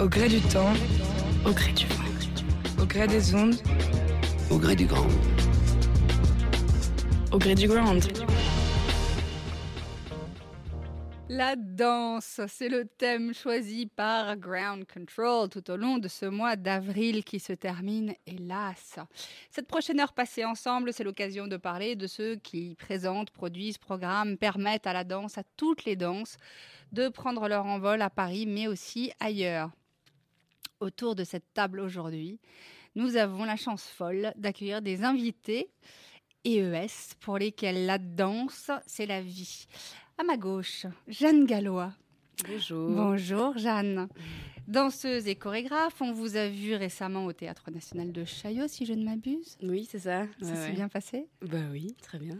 Au gré du temps, au gré du vent, au gré des ondes, au gré du grand. au gré du ground. La danse, c'est le thème choisi par Ground Control tout au long de ce mois d'avril qui se termine, hélas. Cette prochaine heure passée ensemble, c'est l'occasion de parler de ceux qui présentent, produisent, programment, permettent à la danse, à toutes les danses, de prendre leur envol à Paris, mais aussi ailleurs. Autour de cette table aujourd'hui, nous avons la chance folle d'accueillir des invités EES pour lesquels la danse, c'est la vie. À ma gauche, Jeanne Gallois. Bonjour. Bonjour Jeanne. Danseuse et chorégraphe, on vous a vu récemment au Théâtre National de Chaillot, si je ne m'abuse. Oui, c'est ça. Ça Ouais, s'est ouais. bien passé? Bah oui, très bien.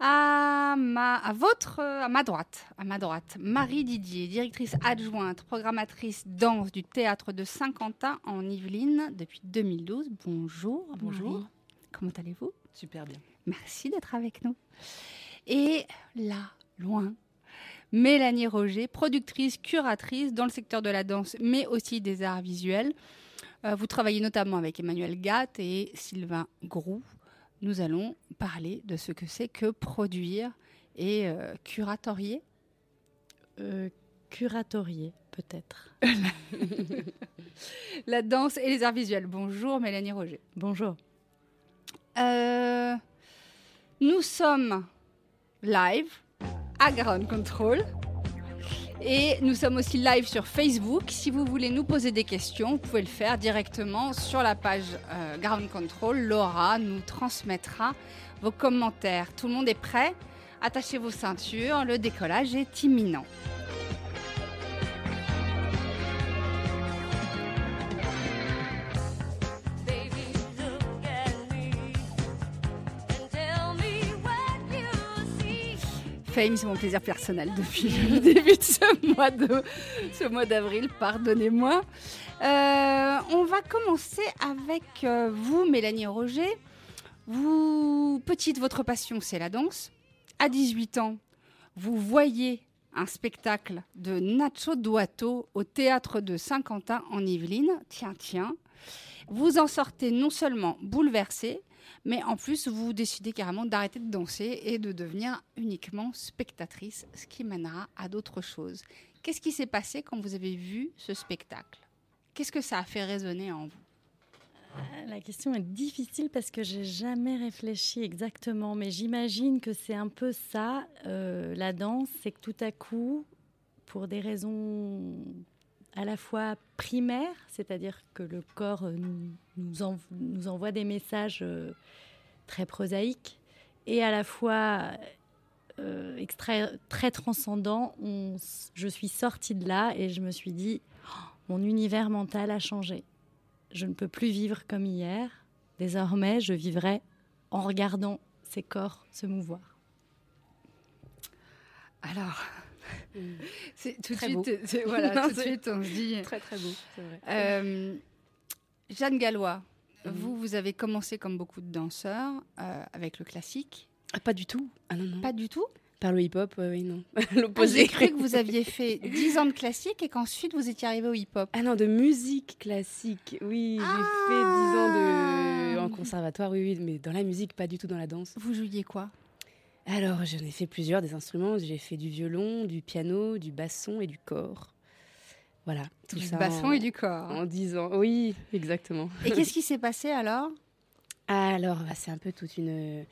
À ma, à votre, à ma droite, à ma droite, Marie Didier, directrice adjointe, programmatrice danse du théâtre de Saint-Quentin en Yvelines depuis 2012. Bonjour. Bonjour. Marie. Comment allez-vous? Super bien. Merci d'être avec nous. Et là, loin, Mélanie Roger, productrice, curatrice dans le secteur de la danse, mais aussi des arts visuels. Euh, vous travaillez notamment avec Emmanuel Gatt et Sylvain Groux. Nous allons parler de ce que c'est que produire et euh, curatorier. Euh, curatorier, peut-être. La danse et les arts visuels. Bonjour Mélanie Roger. Bonjour. Euh, nous sommes live à Ground Control. Et nous sommes aussi live sur Facebook. Si vous voulez nous poser des questions, vous pouvez le faire directement sur la page euh, Ground Control. Laura nous transmettra vos commentaires. Tout le monde est prêt? Attachez vos ceintures, le décollage est imminent. Fame, c'est mon plaisir personnel depuis le début de ce mois d'avril. Pardonnez-moi. Euh, on va commencer avec euh, vous, Mélanie Roger. Vous, petite, votre passion, c'est la danse. À 18 ans, vous voyez un spectacle de Nacho Duato au théâtre de Saint-Quentin en Yvelines. Tiens, tiens. Vous en sortez non seulement bouleversé, mais en plus, vous décidez carrément d'arrêter de danser et de devenir uniquement spectatrice, ce qui mènera à d'autres choses. Qu'est-ce qui s'est passé quand vous avez vu ce spectacle? Qu'est-ce que ça a fait résonner en vous? Ah, La question est difficile parce que j'ai jamais réfléchi exactement, mais j'imagine que c'est un peu ça. euh, la danse, c'est que tout à coup, pour des raisons à la fois primaires, c'est-à-dire que le corps euh, nous, nous, env- nous envoie des messages euh, très prosaïques, et à la fois euh, très s- je suis sortie de là et je me suis dit, Oh, mon univers mental a changé. Je ne peux plus vivre comme hier. Désormais, je vivrai en regardant ces corps se mouvoir. Alors, c'est tout de suite, beau. c'est- voilà, Non, tout de c'est- suite, on se dit. Très très beau, c'est vrai. Euh, Jeanne Gallois, Mhm. vous, vous avez commencé comme beaucoup de danseurs euh, avec le classique. Ah, pas du tout. Ah non, non. Pas du tout? Par le hip-hop, euh, oui, non. Ah, L'opposé. J'ai cru que vous aviez fait 10 ans de classique et qu'ensuite vous étiez arrivé au hip-hop. Ah non, de musique classique. Oui, j'ai Ah. fait 10 ans de... en conservatoire, oui, oui, mais dans la musique, pas du tout dans la danse. Vous jouiez quoi? Alors, j'en ai fait plusieurs des instruments. J'ai fait du violon, du piano, du basson et du corps. Voilà, tout Du ça. basson en- et du corps. En 10 ans, oui, exactement. Et qu'est-ce qui s'est passé alors? Alors, bah, c'est un peu toute une.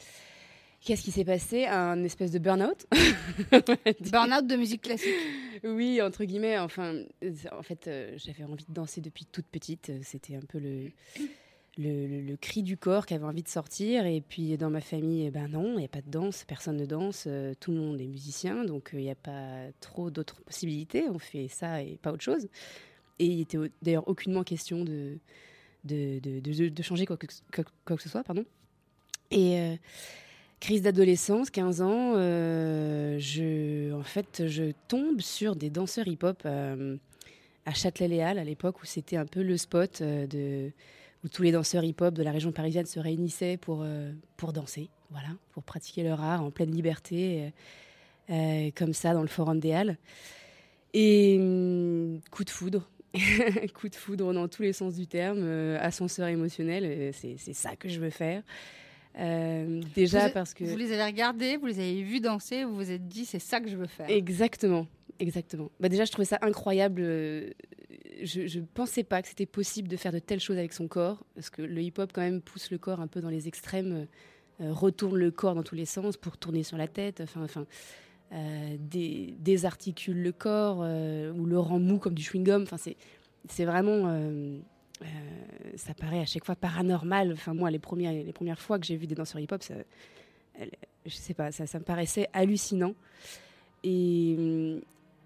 Qu'est-ce qui s'est passé? Un espèce de burn-out Burnout de musique classique. Oui, entre guillemets. Enfin, en fait, euh, j'avais envie de danser depuis toute petite. C'était un peu le, le, cri du corps qui avait envie de sortir. Et puis dans ma famille, eh ben non, il n'y a pas de danse, personne ne danse, euh, tout le monde est musicien, donc il n'y a pas trop d'autres possibilités. On fait ça et pas autre chose. Et il était d'ailleurs aucunement question de, de, de, changer quoi que, quoi que, ce soit. Pardon. Et crise d'adolescence, 15 ans, je, en fait, je tombe sur des danseurs hip-hop à Châtelet-Léal à l'époque où c'était un peu le spot de où tous les danseurs hip-hop de la région parisienne se réunissaient pour, euh, pour danser, voilà, pour pratiquer leur art en pleine liberté, euh, euh, comme ça, dans le Forum des Halles. Et hum, coup de foudre, coup de foudre dans tous les sens du terme, ascenseur émotionnel, c'est ça que je veux faire. déjà parce que... Vous les avez regardés, vous les avez vus danser, vous vous êtes dit c'est ça que je veux faire. Exactement, exactement. Bah déjà je trouvais ça incroyable je ne pensais pas que c'était possible de faire de telles choses avec son corps, parce que le hip-hop quand même pousse le corps un peu dans les extrêmes, euh, euh, retourne le corps dans tous les sens pour tourner sur la tête, enfin, enfin euh, désarticule le corps ou le rend mou comme du chewing-gum. Enfin, c'est vraiment ça paraît à chaque fois paranormal. Enfin, moi, les premières, les premières fois que j'ai vu des danseurs hip-hop, ça, je sais pas, ça, ça, me paraissait hallucinant. Et,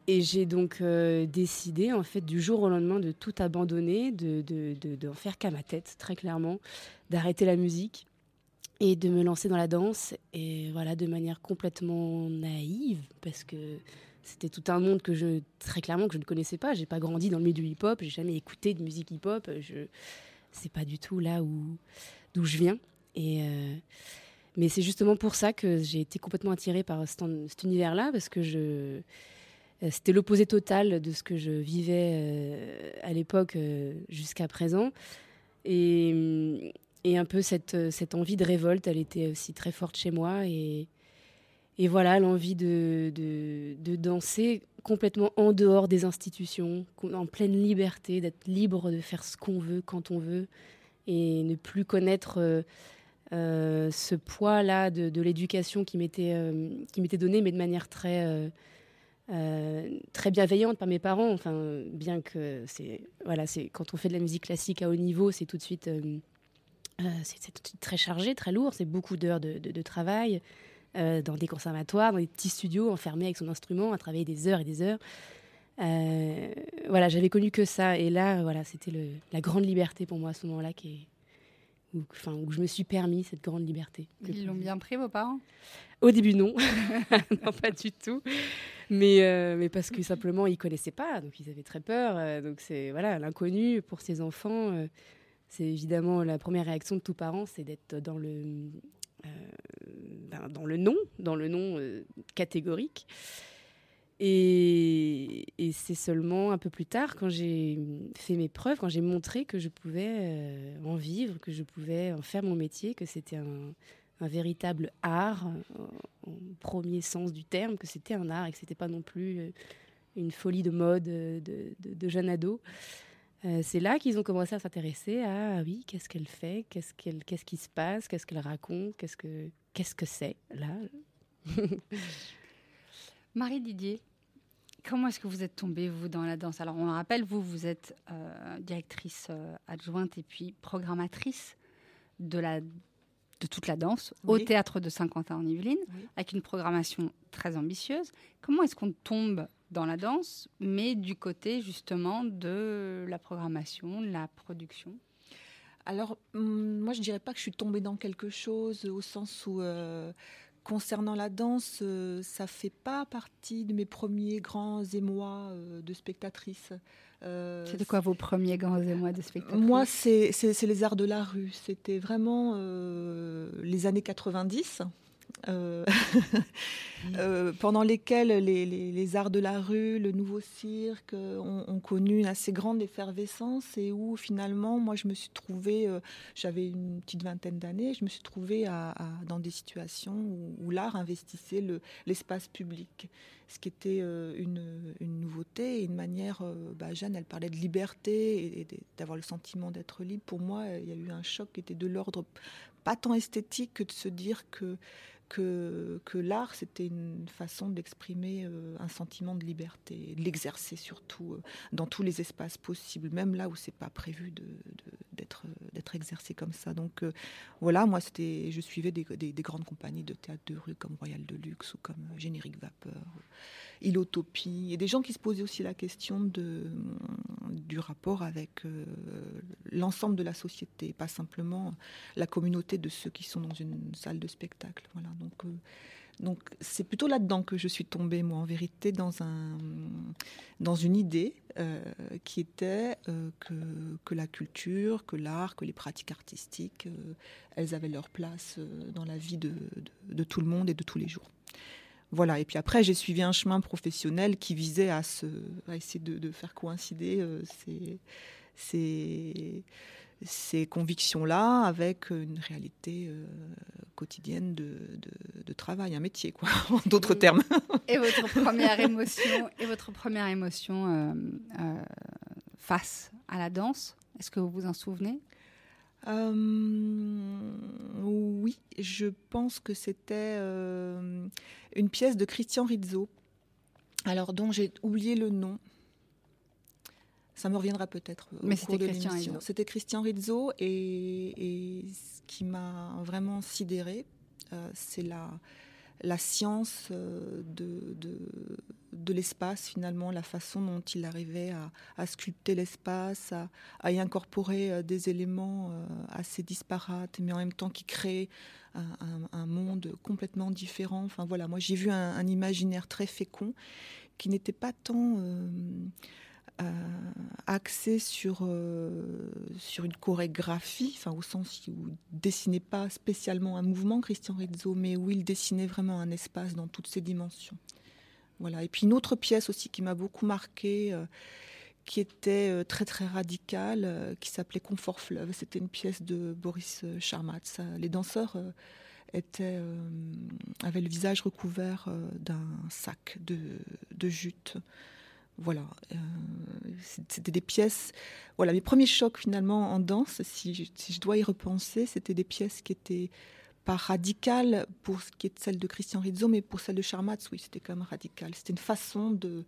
et j'ai donc euh, décidé, en fait, du jour au lendemain, de tout abandonner, de, de, de, faire qu'à ma tête, très clairement, d'arrêter la musique et de me lancer dans la danse. Et voilà, de manière complètement naïve, parce que c'était tout un monde que je, très clairement, que je ne connaissais pas. J'ai pas grandi dans le milieu du hip-hop, j'ai jamais écouté de musique hip-hop. Je, c'est pas du tout là où, d'où je viens. Et. Euh, mais c'est justement pour ça que j'ai été complètement attirée par cet, univers-là, parce que je, c'était l'opposé total de ce que je vivais euh, à l'époque euh, jusqu'à présent. Et, et, un peu cette, cette envie de révolte, elle était aussi très forte chez moi. Et, et voilà, l'envie de, de, de, danser complètement en dehors des institutions, en pleine liberté, d'être libre de faire ce qu'on veut quand on veut et ne plus connaître ce poids-là de, l'éducation qui m'était m'était donné, mais de manière très euh, très bienveillante par mes parents. Enfin, bien que c'est voilà, c'est quand on fait de la musique classique à haut niveau, c'est tout de suite euh, euh, c'est très chargé, très lourd. C'est beaucoup d'heures de, travail dans des conservatoires, dans des petits studios, enfermés avec son instrument, à travailler des heures et des heures. voilà, j'avais connu que ça, et là, voilà, c'était la grande liberté pour moi à ce moment-là qui où, enfin, où je me suis permis cette grande liberté. Ils l'ont bien pris, vos parents? Au début, non. non, pas du tout. Mais, euh, mais parce que simplement, ils connaissaient pas, donc ils avaient très peur. Euh, donc c'est voilà, l'inconnu pour ces enfants. Euh, c'est évidemment la première réaction de tout parent, c'est d'être dans le ben, dans le non, dans le non catégorique. Et, c'est seulement un peu plus tard, quand j'ai fait mes preuves, quand j'ai montré que je pouvais en vivre, que je pouvais en faire mon métier, que c'était un, véritable art, en euh, premier sens du terme, que c'était un art et que c'était pas non plus euh, une folie de mode euh, de, de, jeune ado. c'est là qu'ils ont commencé à s'intéresser à ah oui, qu'est-ce qu'elle fait, qu'est-ce qu'elle, qu'est-ce qui se passe, qu'est-ce qu'elle raconte, qu'est-ce que, qu'est-ce que c'est là. Marie Didier, comment est-ce que vous êtes tombée vous dans la danse? Alors on le rappelle, vous vous êtes directrice adjointe et puis programmatrice de la de toute la danse au théâtre de Saint-Quentin en Yvelines, avec une programmation très ambitieuse. Comment est-ce qu'on tombe dans la danse, mais du côté justement de la programmation, de la production? Alors, hum, moi, je dirais pas que je suis tombée dans quelque chose au sens où, euh, concernant la danse, euh, ça fait pas partie de mes premiers grands émois euh, de spectatrice. Euh, C'était quoi vos premiers grands émois de spectacle Moi, c'est les arts de la rue. C'était vraiment euh, les années 90. Euh, pendant lesquels les, arts de la rue, le nouveau cirque ont, connu une assez grande effervescence et où finalement, moi, je me suis trouvée, j'avais une petite vingtaine d'années, je me suis trouvée dans des situations où, l'art investissait l'espace public ce qui était euh, une, nouveauté et une manière. Euh, bah, Jeanne, elle parlait de liberté et, d'avoir le sentiment d'être libre. Pour moi, il y a eu un choc qui était de l'ordre pas tant esthétique que de se dire que que, l'art, c'était une façon d'exprimer euh, un sentiment de liberté, de l'exercer surtout euh, dans tous les espaces possibles, même là où c'est pas prévu d'être, exercé comme ça. Donc euh, voilà, moi, c'était, je suivais des, des, des, grandes compagnies de théâtre de rue comme Royal de Luxe ou comme Générique Vapeur, Ilotopie, et des gens qui se posaient aussi la question de, du rapport avec l'ensemble de la société, pas simplement la communauté de ceux qui sont dans une salle de spectacle. Voilà. Donc, euh, donc c'est plutôt là-dedans que je suis tombée, moi, en vérité, dans, un, dans une idée euh, qui était euh, que, que, la culture, que l'art, que les pratiques artistiques, elles avaient leur place dans la vie de, de, tout le monde et de tous les jours. Voilà, et puis après, j'ai suivi un chemin professionnel qui visait à, se, à essayer de, de faire coïncider ces, ces, ces convictions-là avec une réalité euh, quotidienne de, de, de, travail, un métier, quoi, en d'autres termes. Et votre première émotion, et votre première émotion euh, euh, face à la danse, est-ce que vous vous en souvenez? Euh, Oui, je pense que c'était euh, une pièce de Christian Rizzo, alors dont j'ai oublié le nom. Ça me reviendra peut-être. Mais c'était Christian Rizzo. C'était Christian Rizzo et, et, ce qui m'a vraiment sidéré, euh, c'est la, la science euh, de, de, l'espace finalement, la façon dont il arrivait à, sculpter l'espace, à, y incorporer euh, des éléments euh, assez disparates, mais en même temps qui créent un, monde complètement différent. Enfin voilà, moi j'ai vu un, imaginaire très fécond qui n'était pas tant axé sur, euh, sur une chorégraphie, enfin, au sens où il dessinait pas spécialement un mouvement, Christian Rizzo, mais où il dessinait vraiment un espace dans toutes ses dimensions. Voilà. Et puis une autre pièce aussi qui m'a beaucoup marqué, euh, qui était euh, très très radicale, euh, qui s'appelait Confort Fleuve. C'était une pièce de Boris Charmatz. Les danseurs avaient le visage recouvert d'un sac de, de jute voilà, euh, c'était des pièces. Voilà, mes premiers chocs finalement en danse, si je, si je dois y repenser, c'était des pièces qui étaient pas radicales pour ce qui est de celle de Christian Rizzo, mais pour celle de Charmatz, oui, c'était quand même radical. C'était une façon de,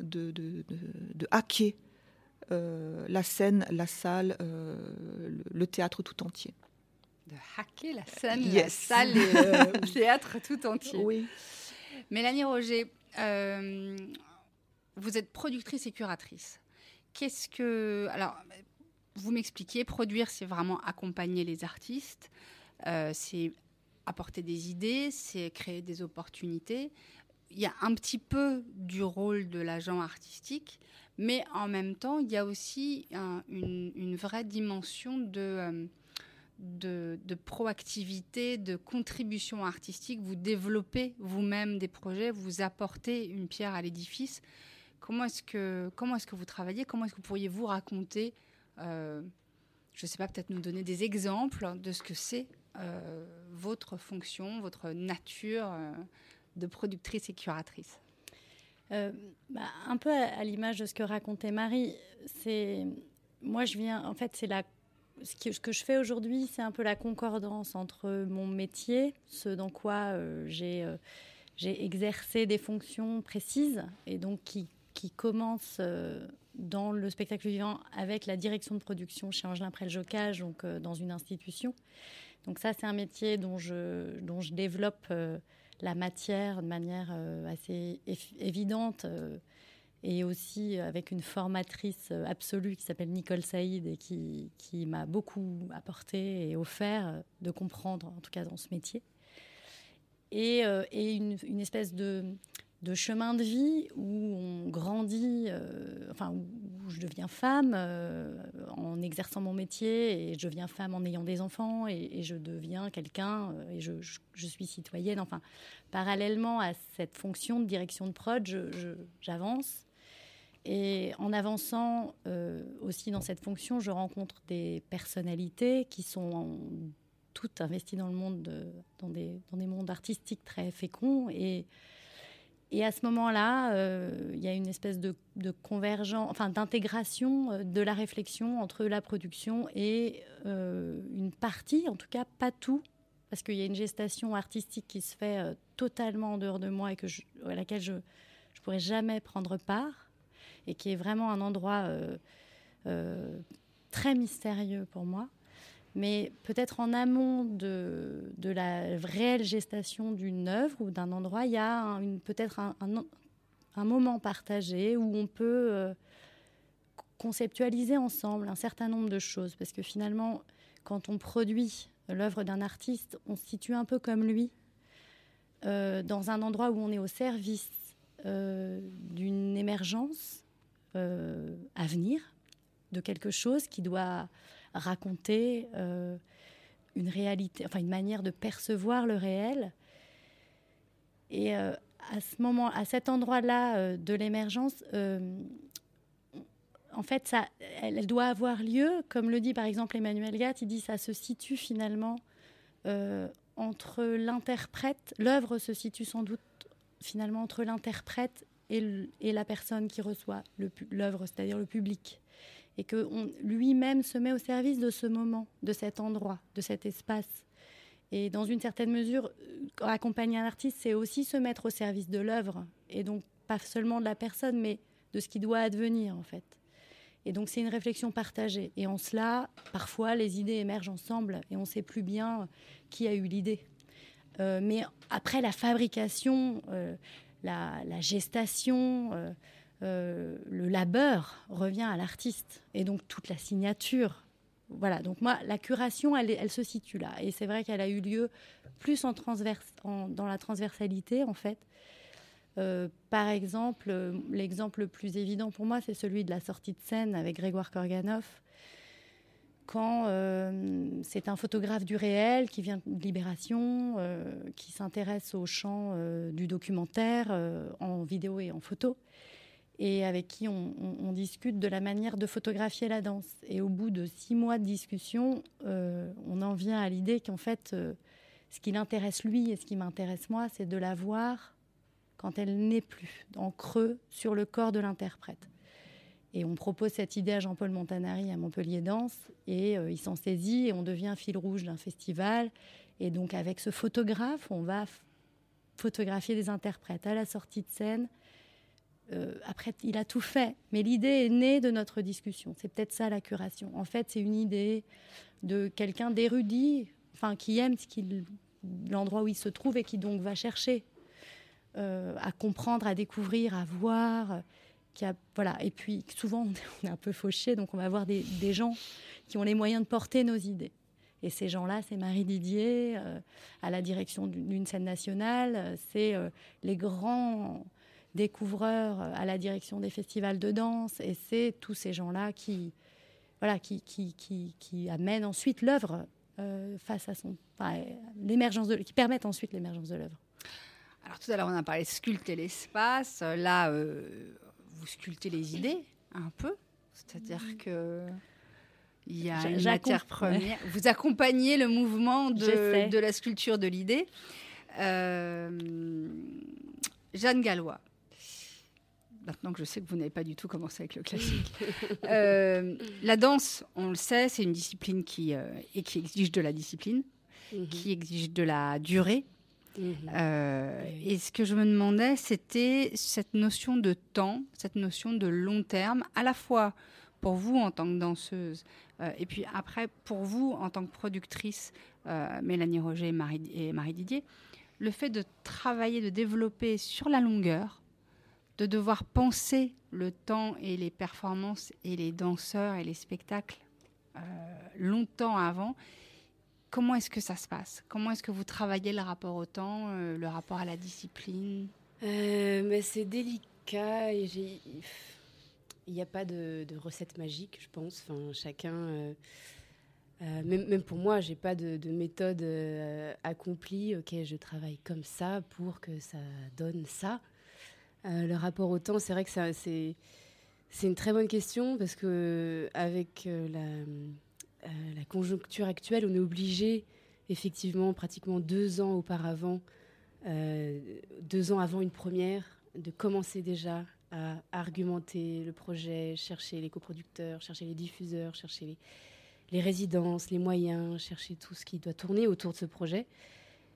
de, de, de, de hacker euh, la scène, la salle, euh, le, le, théâtre tout entier. De hacker la scène, yes. la salle et le théâtre tout entier. Oui. Mélanie Roger, vous êtes productrice et curatrice. Qu'est-ce que. Alors, vous m'expliquez, produire, c'est vraiment accompagner les artistes, euh, c'est apporter des idées, c'est créer des opportunités. Il y a un petit peu du rôle de l'agent artistique, mais en même temps, il y a aussi un, une, vraie dimension. Euh, de, de, proactivité, de contribution artistique. Vous développez vous-même des projets, vous apportez une pierre à l'édifice. Comment est-ce que, comment est-ce que vous travaillez? Comment est-ce que vous pourriez vous raconter euh, Je ne sais pas, peut-être nous donner des exemples de ce que c'est euh, votre fonction, votre nature euh, de productrice et curatrice? bah, un peu à, l'image de ce que racontait Marie, c'est moi je viens, en fait, c'est la ce que, je fais aujourd'hui, c'est un peu la concordance entre mon métier, ce dans quoi j'ai exercé des fonctions précises et donc qui, qui commence euh, dans le spectacle vivant avec la direction de production chez Angelin Prel-Jocage, donc euh, dans une institution. Donc ça, c'est un métier dont je, dont je développe euh, la matière de manière assez évidente et aussi avec une formatrice absolue qui s'appelle Nicole Saïd et qui, qui m'a beaucoup apporté et offert de comprendre, en tout cas dans ce métier. Et, et une, espèce de, de, chemin de vie où on grandit, euh, enfin où, je deviens femme euh, en exerçant mon métier et je deviens femme en ayant des enfants et, je deviens quelqu'un et je, suis citoyenne. Enfin, parallèlement à cette fonction de direction de prod, j'avance et en avançant euh, aussi dans cette fonction, je rencontre des personnalités qui sont toutes investies dans le monde, de, dans, des, dans des mondes artistiques très féconds. Et, et à ce moment-là, euh, il y a une espèce de, convergence, enfin d'intégration de la réflexion entre la production et euh, une partie, en tout cas pas tout, parce qu'il y a une gestation artistique qui se fait euh, totalement en dehors de moi et à laquelle je ne pourrais jamais prendre part, et qui est vraiment un endroit euh, euh, très mystérieux pour moi. Mais peut-être en amont de, la réelle gestation d'une œuvre ou d'un endroit, il y a peut-être un, moment partagé où on peut conceptualiser ensemble un certain nombre de choses. Parce que finalement, quand on produit l'œuvre d'un artiste, on se situe un peu comme lui, euh, dans un endroit où on est au service euh, d'une émergence euh, à venir, de quelque chose qui doit raconter une réalité, enfin une manière de percevoir le réel. Et à ce moment, à cet endroit-là de l'émergence, en fait, ça, elle, doit avoir lieu, comme le dit par exemple Emmanuel Gatt, il dit ça se situe finalement euh, entre l'interprète, l'œuvre se situe sans doute finalement entre l'interprète et, la personne qui reçoit l'œuvre, c'est-à-dire le public. Et que lui-même se met au service de ce moment, de cet endroit, de cet espace. Et dans une certaine mesure, euh, accompagner un artiste, c'est aussi se mettre au service de l'œuvre. Et donc, pas seulement de la personne, mais de ce qui doit advenir, en fait. Et donc c'est une réflexion partagée. Et en cela, parfois, les idées émergent ensemble et on ne sait plus bien qui a eu l'idée. Euh, mais après la fabrication, euh, la, gestation, euh, le labeur revient à l'artiste. Et donc toute la signature. Voilà, donc moi, la curation, elle, se situe là. Et c'est vrai qu'elle a eu lieu plus en transverse, dans la transversalité, en fait. Euh, par exemple, euh, l'exemple le plus évident pour moi, c'est celui de la sortie de scène avec Grégoire Korganov, quand euh, c'est un photographe du réel qui vient de Libération, qui s'intéresse au champ du documentaire en vidéo et en photo, et avec qui on, discute de la manière de photographier la danse. Et au bout de six mois de discussion, on en vient à l'idée qu'en fait, ce qui l'intéresse lui et ce qui m'intéresse moi, c'est de la voir quand elle n'est plus en creux sur le corps de l'interprète. Et on propose cette idée à Jean-Paul Montanari à Montpellier Danse, et euh, il s'en saisit, et on devient fil rouge d'un festival. Et donc avec ce photographe, on va photographier des interprètes à la sortie de scène. Euh, après, il a tout fait, mais l'idée est née de notre discussion. C'est peut-être ça la curation. En fait, c'est une idée de quelqu'un d'érudit, enfin qui aime l'endroit où il se trouve et qui donc va chercher euh, à comprendre, à découvrir, à voir. Qui a, voilà. Et puis souvent, on est un peu fauché, donc on va avoir des, gens qui ont les moyens de porter nos idées. Et ces gens-là, c'est Marie Didier euh, à la direction d'une scène nationale, c'est les grands découvreurs à la direction des festivals de danse, et c'est tous ces gens-là qui, voilà, qui, qui, qui, qui amènent ensuite l'œuvre face à son, l'émergence de, qui permettent ensuite l'émergence de l'œuvre. Alors tout à l'heure, on a parlé de sculpter l'espace. Là, euh, vous sculptez les idées un peu. C'est-à-dire que il y a une matière première. Vous accompagnez le mouvement de, de la sculpture de l'idée. Euh, Jeanne Gallois. Maintenant que je sais que vous n'avez pas du tout commencé avec le classique. Euh, la danse, on le sait, c'est une discipline qui, et qui exige de la discipline, mhm. qui exige de la durée, Mhm. Euh, et ce que je me demandais, c'était cette notion de temps, cette notion de long terme, à la fois pour vous en tant que danseuse, euh, et puis après pour vous en tant que productrice, euh, Mélanie Roger et Marie, et Marie Didier, le fait de travailler, de développer sur la longueur, de devoir penser le temps et les performances et les danseurs et les spectacles longtemps avant, Comment est-ce que ça se passe? Comment est-ce que vous travaillez le rapport au temps, euh, le rapport à la discipline? Euh, mais C'est délicat. il n'y a pas de, recette magique, je pense. Enfin, chacun. Euh, même, pour moi, j'ai pas de, méthode accomplie. Ok, je travaille comme ça pour que ça donne ça. Le rapport au temps, c'est vrai que c'est c'est une très bonne question parce que avec la euh, la conjoncture actuelle, on est obligé, effectivement, pratiquement deux ans auparavant, euh, deux ans avant une première, de commencer déjà à argumenter le projet, chercher les coproducteurs, chercher les diffuseurs, chercher les résidences, les moyens, chercher tout ce qui doit tourner autour de ce projet.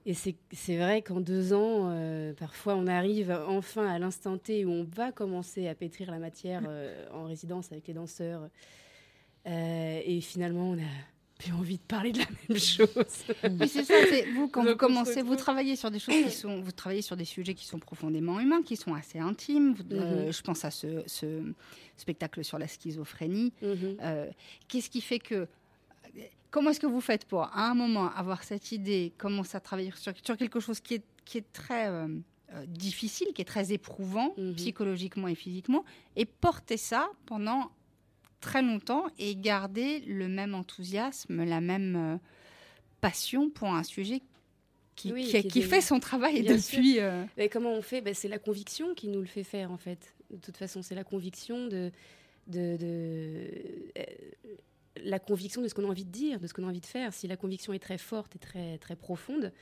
Et c'est vrai qu'en deux ans, euh, parfois on arrive enfin à l'instant T où on va commencer à pétrir la matière euh, en résidence avec les danseurs. Euh, et finalement, on a plus envie de parler de la même chose. Oui, c'est ça. Vous, quand vous commencez, vous travaillez sur des choses qui sont, vous travaillez sur des sujets qui sont profondément humains, qui sont assez intimes. Mhm. je pense à ce, spectacle sur la schizophrénie. Mhm. Qu'est-ce qui fait que Comment est-ce que vous faites pour, à un moment, avoir cette idée, commencer à travailler sur, quelque chose qui est, qui est très euh, euh, difficile, qui est très éprouvant, mhm. psychologiquement et physiquement, et porter ça pendant très longtemps et garder le même enthousiasme, la même euh, passion pour un sujet qui, qui, fait son travail depuis. Mais comment on fait? Ben, C'est la conviction qui nous le fait faire, en fait. De toute façon, c'est la conviction de, de, de la conviction de ce qu'on a envie de dire, de ce qu'on a envie de faire. Si la conviction est très forte et très, très profonde,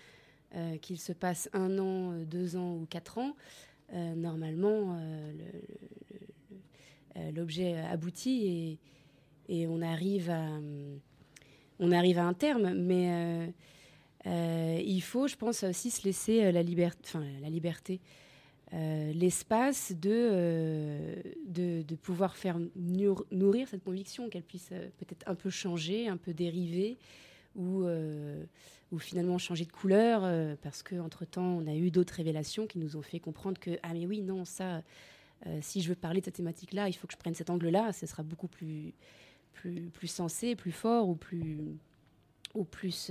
euh, qu'il se passe un an, euh, deux ans ou quatre ans, euh, normalement, l'objet aboutit et, on, arrive à, on arrive à un terme. Mais il faut, je pense, aussi se laisser la liberté euh, l'espace euh, de, de, pouvoir faire nourrir cette conviction, qu'elle puisse euh, peut-être un peu changer, un peu dériver, ou, ou finalement changer de couleur, parce qu'entre-temps, on a eu d'autres révélations qui nous ont fait comprendre que, ah mais oui, non, ça, si je veux parler de cette thématique-là, il faut que je prenne cet angle-là, ce sera beaucoup plus, plus, plus sensé, plus fort, ou plus... Ou plus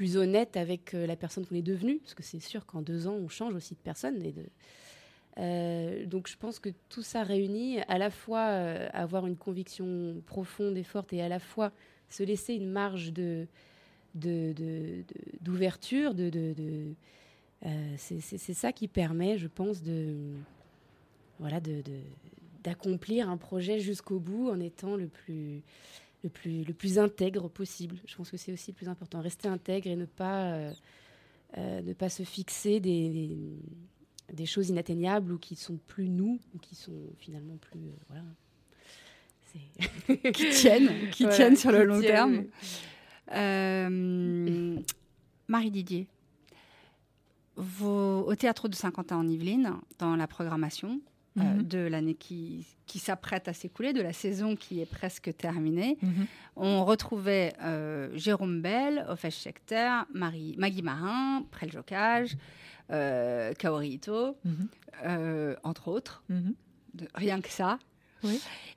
plus honnête avec euh, la personne qu'on est devenue, parce que c'est sûr qu'en deux ans, on change aussi de personne. Et de, euh, donc je pense que tout ça réunit, à la fois euh, avoir une conviction profonde et forte, et à la fois se laisser une marge de d'ouverture, de, c'est ça qui permet, je pense, de voilà, d'accomplir un projet jusqu'au bout en étant le plus le plus, le plus intègre possible. Je pense que c'est aussi le plus important. Rester intègre et ne pas, euh, euh, ne pas se fixer des, des, choses inatteignables ou qui sont plus nous, ou qui sont finalement plus. Euh, voilà. qui tiennent, qui tiennent sur le long terme. Marie Didier, au théâtre de Saint-Quentin en Yvelines, dans la programmation, euh, mhm. de l'année qui, qui s'apprête à s'écouler, de la saison qui est presque terminée. Mhm. On retrouvait euh, Jérôme Bell, Ofesh Schechter, Marie, Maggie Marin, Prel Jocage, euh, Kaori Ito, mhm. entre autres. rien que ça.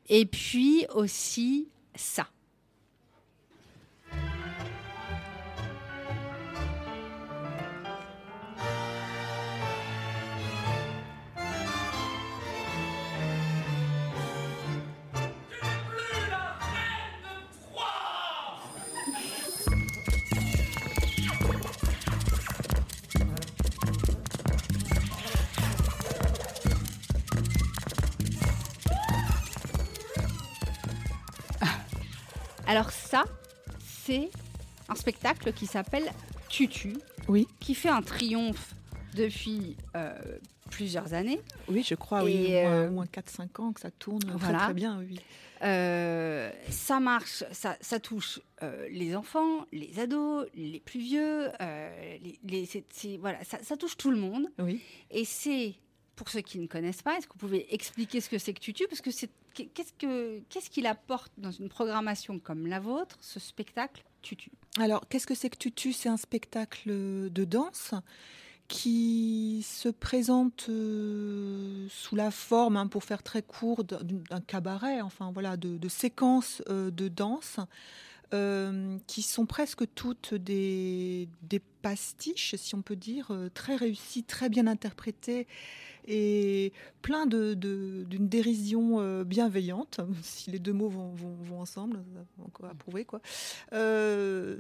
Et puis aussi ça. Alors ça, c'est un spectacle qui s'appelle Tutu, oui. qui fait un triomphe depuis euh, plusieurs années. Oui, je crois, oui, au euh, moins, 4-5 ans que ça tourne très, bien. Oui. Euh, ça marche, ça, touche les enfants, les ados, les plus vieux, les, voilà, ça, touche tout le monde. Oui. Et c'est pour ceux qui ne connaissent pas, est-ce que vous pouvez expliquer ce que c'est que Tutu Parce que c'est qu'est-ce que qu'est-ce qu'il apporte dans une programmation comme la vôtre, ce spectacle Tutu Alors, qu'est-ce que c'est que Tutu C'est un spectacle de danse qui se présente euh, sous la forme, hein, pour faire très court, d'un cabaret, enfin voilà, de, séquences euh, de danse. Euh, qui sont presque toutes des, des, pastiches, si on peut dire, très réussies, très bien interprétées, et plein d'une de, dérision euh, bienveillante, si les deux mots vont, ensemble, encore à prouver, quoi, euh,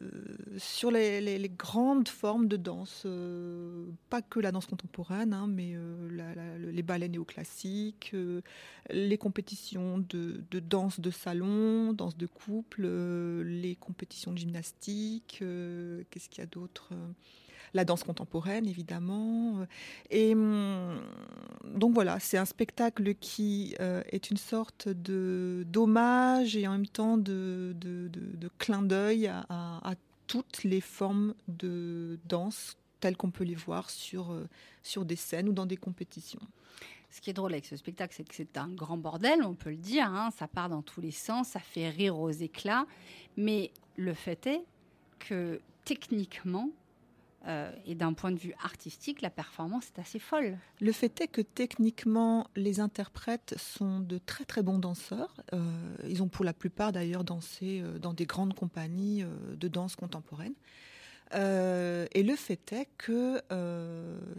sur les, les, grandes formes de danse, euh, pas que la danse contemporaine, hein, mais les ballets néoclassiques, les compétitions de, de, danse de salon, danse de couple, les compétitions de gymnastique, qu'est-ce qu'il y a d'autre la danse contemporaine, évidemment. Et hum, donc voilà, c'est un spectacle qui est une sorte de d'hommage et en même temps de, clin d'œil à, toutes les formes de danse telles qu'on peut les voir sur, sur des scènes ou dans des compétitions. Ce qui est drôle avec ce spectacle, c'est que c'est un grand bordel, on peut le dire. Hein. ça part dans tous les sens, ça fait rire aux éclats. Mais le fait est que techniquement, euh, et d'un point de vue artistique, la performance est assez folle. Le fait est que techniquement, les interprètes sont de très très bons danseurs. Euh, ils ont pour la plupart d'ailleurs dansé euh, dans des grandes compagnies de danse contemporaine. et le fait est que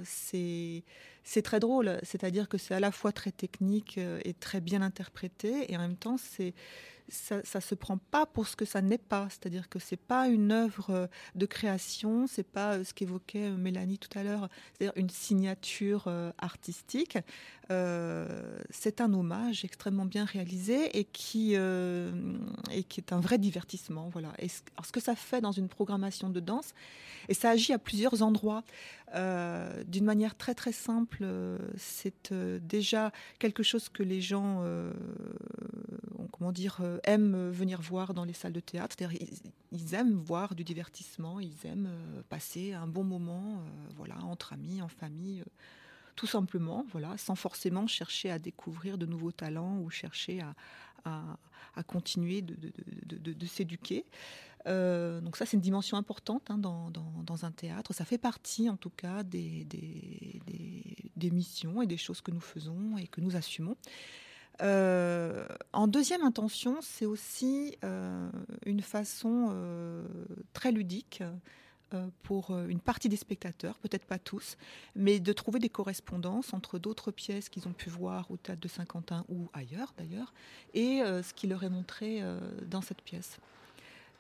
c'est très drôle, c'est-à-dire que c'est à la fois très technique et très bien interprété, et en même temps, c'est ça, ne se prend pas pour ce que ça n'est pas. C'est-à-dire que c'est pas une œuvre euh, de création, c'est pas euh, ce qu'évoquait Mélanie tout à l'heure, c'est-à-dire une signature artistique. c'est un hommage extrêmement bien réalisé et qui, est un vrai divertissement. Voilà. Ce que ça fait dans une programmation de danse, et ça agit à plusieurs endroits. Euh, d'une manière très très simple, euh, c'est euh, déjà quelque chose que les gens, comment dire, aiment venir voir dans les salles de théâtre. Ils, aiment voir du divertissement, ils aiment passer un bon moment, voilà, entre amis, en famille tout simplement, voilà, sans forcément chercher à découvrir de nouveaux talents ou chercher à, continuer de, de s'éduquer. Euh, donc ça, c'est une dimension importante hein, dans, un théâtre. Ça fait partie, en tout cas, des, des, missions et des choses que nous faisons et que nous assumons. Euh, en deuxième intention, c'est aussi euh, une façon très ludique pour une partie des spectateurs, peut-être pas tous, mais de trouver des correspondances entre d'autres pièces qu'ils ont pu voir au théâtre de Saint-Quentin ou ailleurs d'ailleurs, et ce qui leur est montré dans cette pièce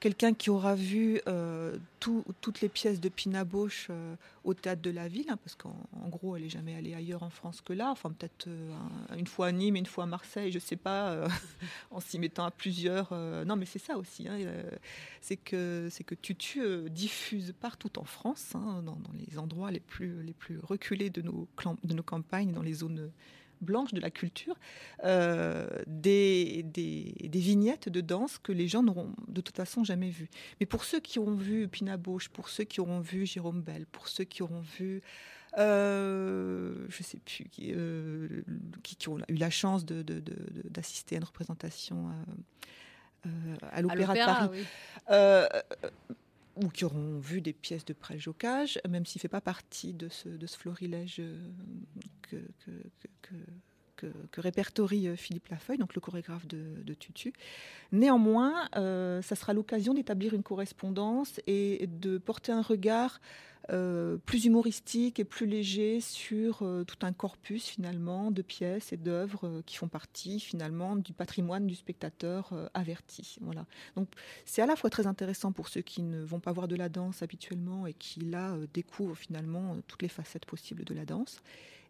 quelqu'un qui aura vu euh, toutes les pièces de Pina Bausch euh, au théâtre de la ville, hein, parce qu'en gros, elle n'est jamais allée ailleurs en France que là. Enfin, peut-être euh, une fois à Nîmes, une fois à Marseille, je ne sais pas, en s'y mettant à plusieurs. non, mais c'est ça aussi. Hein, c'est que que Tutu diffuse partout en France, hein, dans, dans, les endroits les plus les plus reculés de nos de nos campagnes, dans les zones blanche de la culture, euh, des, des, vignettes de danse que les gens n'auront de toute façon jamais vues. Mais pour ceux qui auront vu Pina Bausch, pour ceux qui auront vu Jérôme Bell, pour ceux qui auront vu euh, je sais plus, qui, euh, qui, ont eu la chance d'assister de, à une représentation euh, à l'Opéra de Paris ou qui auront vu des pièces de préjocage, même s'il ne fait pas partie de ce, florilège euh, que, répertorie euh, Philippe Lafeuille, donc le chorégraphe de, Tutu. Néanmoins, euh, ça sera l'occasion d'établir une correspondance et de porter un regard euh, plus humoristique et plus léger sur euh, tout un corpus finalement de pièces et d'œuvres euh, qui font partie finalement du patrimoine du spectateur averti. Voilà. Donc c'est à la fois très intéressant pour ceux qui ne vont pas voir de la danse habituellement et qui là découvrent finalement toutes les facettes possibles de la danse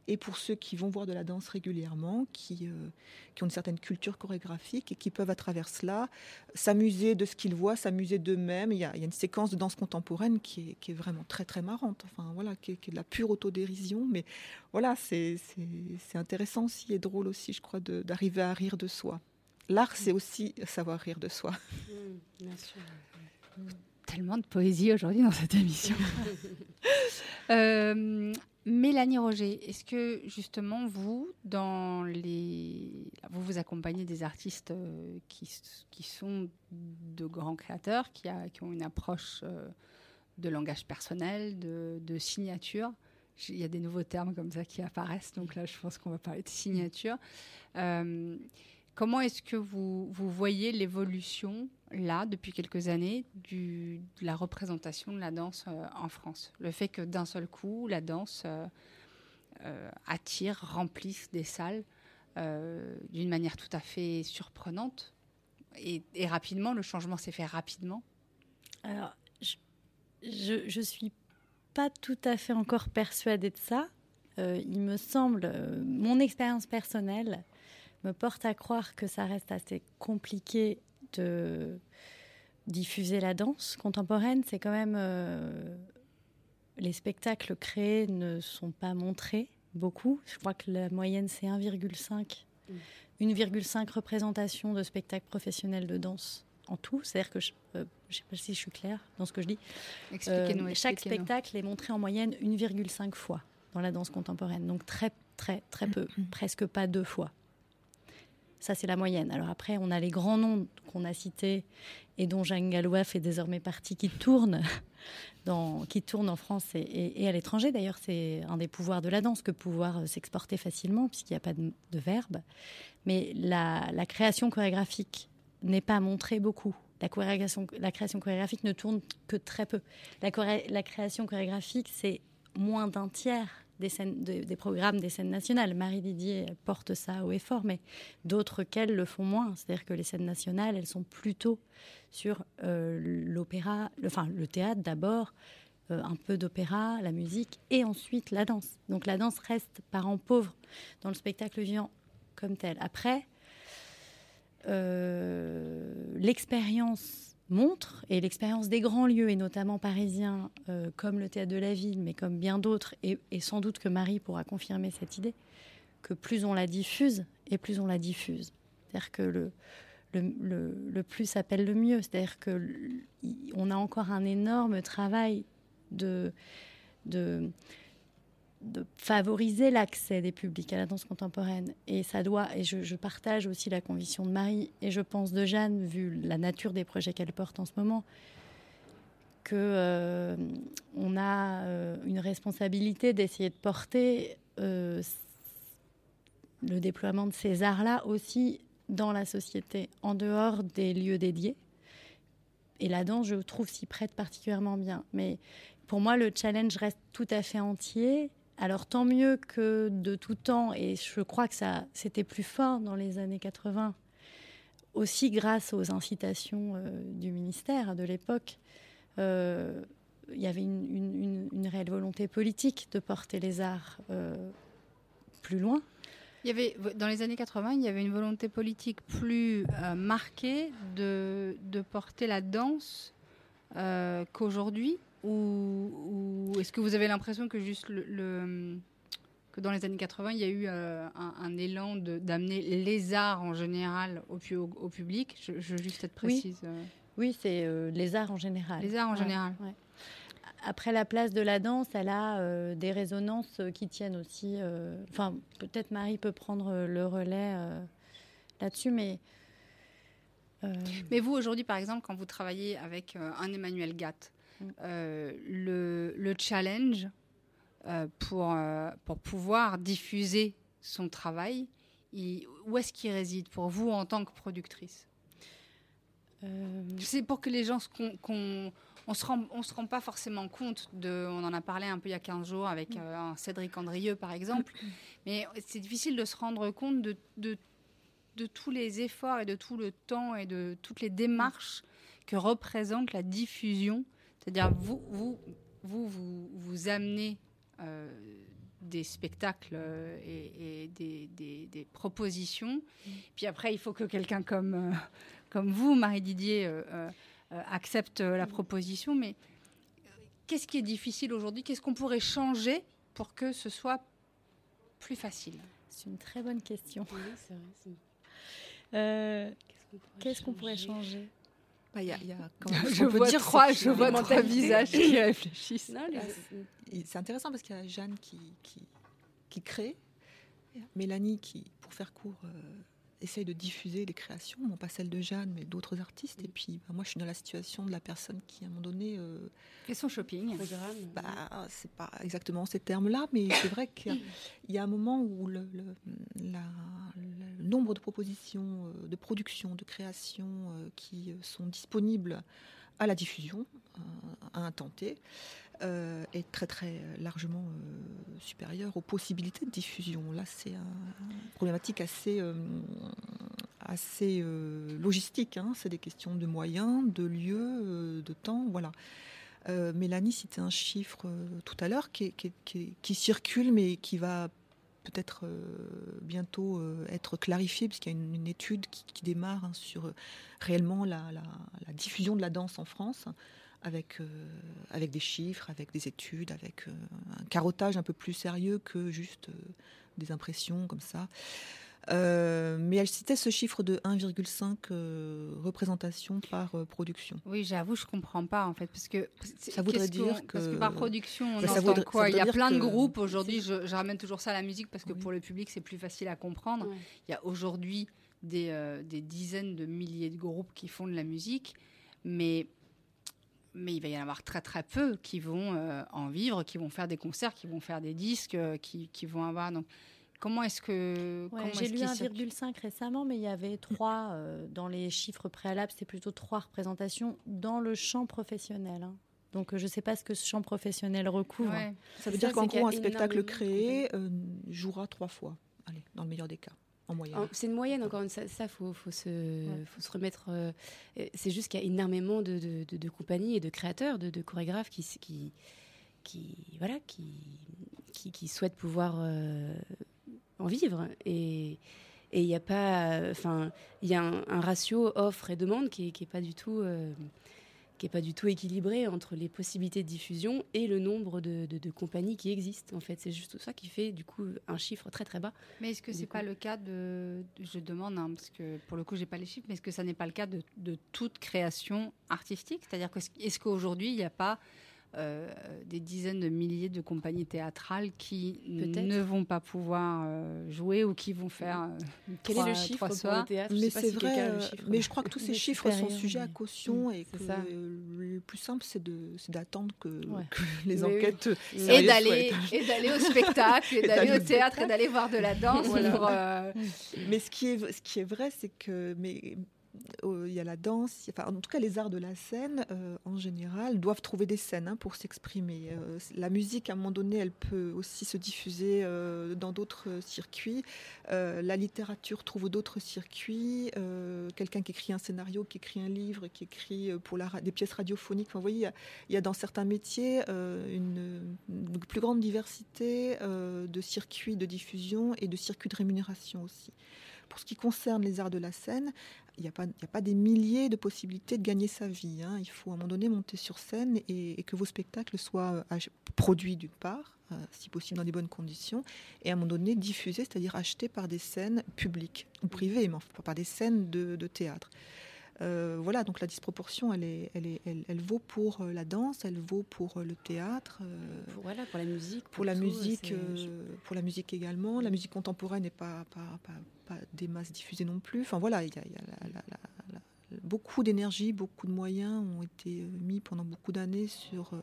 et pour ceux qui vont voir de la danse régulièrement, qui, euh, qui ont une certaine culture chorégraphique et qui peuvent à travers cela s'amuser de ce qu'ils voient, s'amuser d'eux-mêmes. Il, y a une séquence de danse contemporaine qui est, qui est vraiment très très marrante, enfin voilà, qui est, de la pure autodérision, mais voilà, c'est intéressant aussi et drôle aussi, je crois, d'arriver à rire de soi. L'art, c'est aussi savoir rire de soi. Mmh, bien sûr. Tellement de poésie aujourd'hui dans cette émission. euh, Mélanie Roger, est-ce que justement vous, vous vous accompagnez des artistes euh, qui, sont de grands créateurs, qui, ont une approche euh, de langage personnel, de, signature? Il y a des nouveaux termes comme ça qui apparaissent, donc là je pense qu'on va parler de signature. Euh, comment est-ce que vous voyez l'évolution là, depuis quelques années, de la représentation de la danse euh, en France. Le fait que d'un seul coup, la danse euh, euh, attire, remplisse des salles d'une manière tout à fait surprenante. Et, rapidement, le changement s'est fait rapidement. Alors, je ne suis pas tout à fait encore persuadée de ça. il me semble, mon expérience personnelle me porte à croire que ça reste assez compliqué de diffuser la danse contemporaine, c'est quand même euh, les spectacles créés ne sont pas montrés beaucoup. Je crois que la moyenne, c'est 1,5. 1,5 représentation de spectacles professionnels de danse en tout. C'est-à-dire que, je ne euh, sais pas si je suis claire dans ce que je dis. Expliquez-nous. Euh, chaque spectacle est montré en moyenne 1,5 fois dans la danse contemporaine. Donc très, très, très peu. Mm-hmm. Presque pas deux fois. Ça, c'est la moyenne. Alors après, on a les grands noms qu'on a cités et dont Jeanne Gallois fait désormais partie, qui tournent, qui tournent en France et, à l'étranger. D'ailleurs, c'est un des pouvoirs de la danse que pouvoir euh, s'exporter facilement, puisqu'il n'y a pas de, verbe. Mais la, création chorégraphique n'est pas montrée beaucoup. La, création chorégraphique ne tourne que très peu. La création chorégraphique, c'est moins d'un tiers des, scènes, des programmes des scènes nationales. Marie Didier porte ça haut et fort, mais d'autres qu'elle le font moins. C'est-à-dire que les scènes nationales, elles sont plutôt sur euh, l'opéra, le, enfin le théâtre d'abord, euh, un peu d'opéra, la musique, et ensuite la danse. Donc la danse reste parent pauvre dans le spectacle vivant comme tel. Après, euh, l'expérience montre, et l'expérience des grands lieux, et notamment parisiens, euh, comme le Théâtre de la Ville, mais comme bien d'autres, et, sans doute que Marie pourra confirmer cette idée, que plus on la diffuse, et plus on la diffuse. C'est-à-dire que le, plus appelle le mieux. C'est-à-dire qu'on a encore un énorme travail de de favoriser l'accès des publics à la danse contemporaine. Et ça doit, et je, partage aussi la conviction de Marie, et je pense de Jeanne, vu la nature des projets qu'elle porte en ce moment, que euh, on a euh, une responsabilité d'essayer de porter euh, le déploiement de ces arts-là aussi dans la société, en dehors des lieux dédiés. Et la danse, je trouve, s'y prête particulièrement bien. Mais pour moi, le challenge reste tout à fait entier alors tant mieux que de tout temps, et je crois que ça c'était plus fort dans les années 80, aussi grâce aux incitations euh, du ministère de l'époque. Euh, il y avait une, réelle volonté politique de porter les arts euh, plus loin. Il y avait, dans les années 80, il y avait une volonté politique plus marquée de, de, porter la danse qu'aujourd'hui ou, est-ce que vous avez l'impression que juste le, que dans les années 80, il y a eu euh, un, élan d'amener les arts en général au, au, public? Je, veux juste être précise. Oui, euh. oui c'est euh, les arts en général. Les arts en général. Après, la place de la danse, elle a des résonances qui tiennent aussi. Enfin, peut-être Marie peut prendre le relais là-dessus, mais. Mais vous, aujourd'hui, par exemple, quand vous travaillez avec un Emmanuel Gatt, euh, le, le, challenge euh, pour, euh, pour pouvoir diffuser son travail, où est-ce qu'il réside pour vous en tant que productrice? C'est pour que les gens qu'on on se rend, on se rend pas forcément compte de. On en a parlé un peu il y a 15 jours avec un Cédric Andrieux, par exemple. Mais c'est difficile de se rendre compte de, de, de, tous les efforts et de tout le temps et de toutes les démarches que représente la diffusion c'est-à-dire, vous, vous, vous, vous, vous amenez euh, des spectacles euh, et, des, des, propositions. Puis après, il faut que quelqu'un comme, euh, comme vous, Marie Didier, accepte la proposition. Mais qu'est-ce qui est difficile aujourd'hui? Qu'est-ce qu'on pourrait changer pour que ce soit plus facile? C'est une très bonne question. Oui, c'est vrai. Qu'est-ce qu'on pourrait, changer? Bah, y a, je, vois dire, trois, je vois trois visages qui réfléchissent. C'est intéressant parce qu'il y a Jeanne qui, qui, qui, crée, Mélanie qui, pour faire court, euh, essaye de diffuser les créations, non pas celles de Jeanne, mais d'autres artistes. Et puis, bah, moi, je suis dans la situation de la personne qui, à un moment donné. Euh, Et son shopping bah, C'est pas exactement ces termes-là, mais c'est vrai qu'il y, a un moment où le, le, nombre de propositions euh, de production, de création euh, qui sont disponibles à la diffusion à un temps T est très très largement supérieur aux possibilités de diffusion. Là, c'est une problématique assez assez euh, logistique. Hein. C'est des questions de moyens, de lieux, euh, de temps. Voilà. Euh, Mélanie citait un chiffre tout à l'heure qui, circule, mais qui va peut-être bientôt être clarifié, puisqu'il y a une, étude qui, démarre hein, sur réellement la, diffusion de la danse en France, avec, avec des chiffres, avec des études, avec un carottage un peu plus sérieux que juste des impressions comme ça. Euh, mais elle citait ce chiffre de 1,5 euh, représentations par euh, production. Oui, j'avoue, je comprends pas en fait, parce que ça voudrait dire que parce que par production, on bah, entend quoi Il y a plein de groupes aujourd'hui. Je, je, ramène toujours ça à la musique parce que pour le public, c'est plus facile à comprendre. Il y a aujourd'hui des, des, dizaines de milliers de groupes qui font de la musique, mais mais il va y en avoir très très peu qui vont en vivre, qui vont faire des concerts, qui vont faire des disques, qui, qui vont avoir donc Comment est-ce que. J'ai lu 1,5 récemment, mais il y avait trois euh, dans les chiffres préalables, c'était plutôt trois représentations dans le champ professionnel. Hein. Donc euh, je ne sais pas ce que ce champ professionnel recouvre. Ça veut dire qu'en gros, un spectacle créé euh, jouera trois fois, allez, dans le meilleur des cas. En moyenne. C'est une moyenne encore une ça, ça faut, faut, se, faut se remettre. c'est juste qu'il y a énormément de, de, de, compagnies et de créateurs, de, chorégraphes qui, qui, qui, voilà, qui, qui, qui souhaitent pouvoir en vivre. Et il n'y a pas, enfin, il y a un, ratio offre et demande qui n'est pas du tout. Euh, qui est pas du tout équilibré entre les possibilités de diffusion et le nombre de, compagnies qui existent. En fait, c'est juste ça qui fait du coup un chiffre très très bas. Mais est-ce que c'est pas le cas de, je demande hein, parce que pour le coup j'ai pas les chiffres, mais est-ce que ça n'est pas le cas de, de toute création artistique? C'est-à-dire que est-ce qu'aujourd'hui il n'y a pas euh, des dizaines de milliers de compagnies théâtrales qui ne vont pas pouvoir euh, jouer ou qui vont faire euh, Quel est le chiffre pour le théâtre Mais c'est vrai, mais je crois que tous ces chiffres sont sujets à caution et que le plus simple c'est d'attendre que, les enquêtes et d'aller et d'aller au spectacle et d'aller au théâtre et d'aller voir de la danse. Mais ce qui est ce qui est vrai c'est que mais il y a la danse, en tout cas les arts de la scène euh, en général doivent trouver des scènes hein, pour s'exprimer. Euh, la musique, à un moment donné, elle peut aussi se diffuser euh, dans d'autres circuits. la littérature trouve d'autres circuits. Quelqu'un qui écrit un scénario, qui écrit un livre, qui écrit pour des pièces radiophoniques. Vous voyez, il y, a, dans certains métiers une, plus grande diversité de circuits de diffusion et de circuits de rémunération aussi. Pour ce qui concerne les arts de la scène, il n'y a, pas des milliers de possibilités de gagner sa vie. Hein. Il faut à un moment donné monter sur scène et, que vos spectacles soient euh, produits d'une part, euh, si possible dans des bonnes conditions, et à un moment donné diffusés, c'est-à-dire achetés par des scènes publiques ou privées, mais pas par des scènes de, théâtre. Euh, voilà, donc la disproportion, elle, est, elle, est, elle, vaut pour la danse, elle vaut pour le théâtre. voilà, pour la musique. Pour, la musique, pour la musique également. La musique contemporaine n'est pas, pas, pas, pas des masses diffusées non plus. Enfin voilà, il y a, beaucoup d'énergie, beaucoup de moyens ont été euh, mis pendant beaucoup d'années sur euh,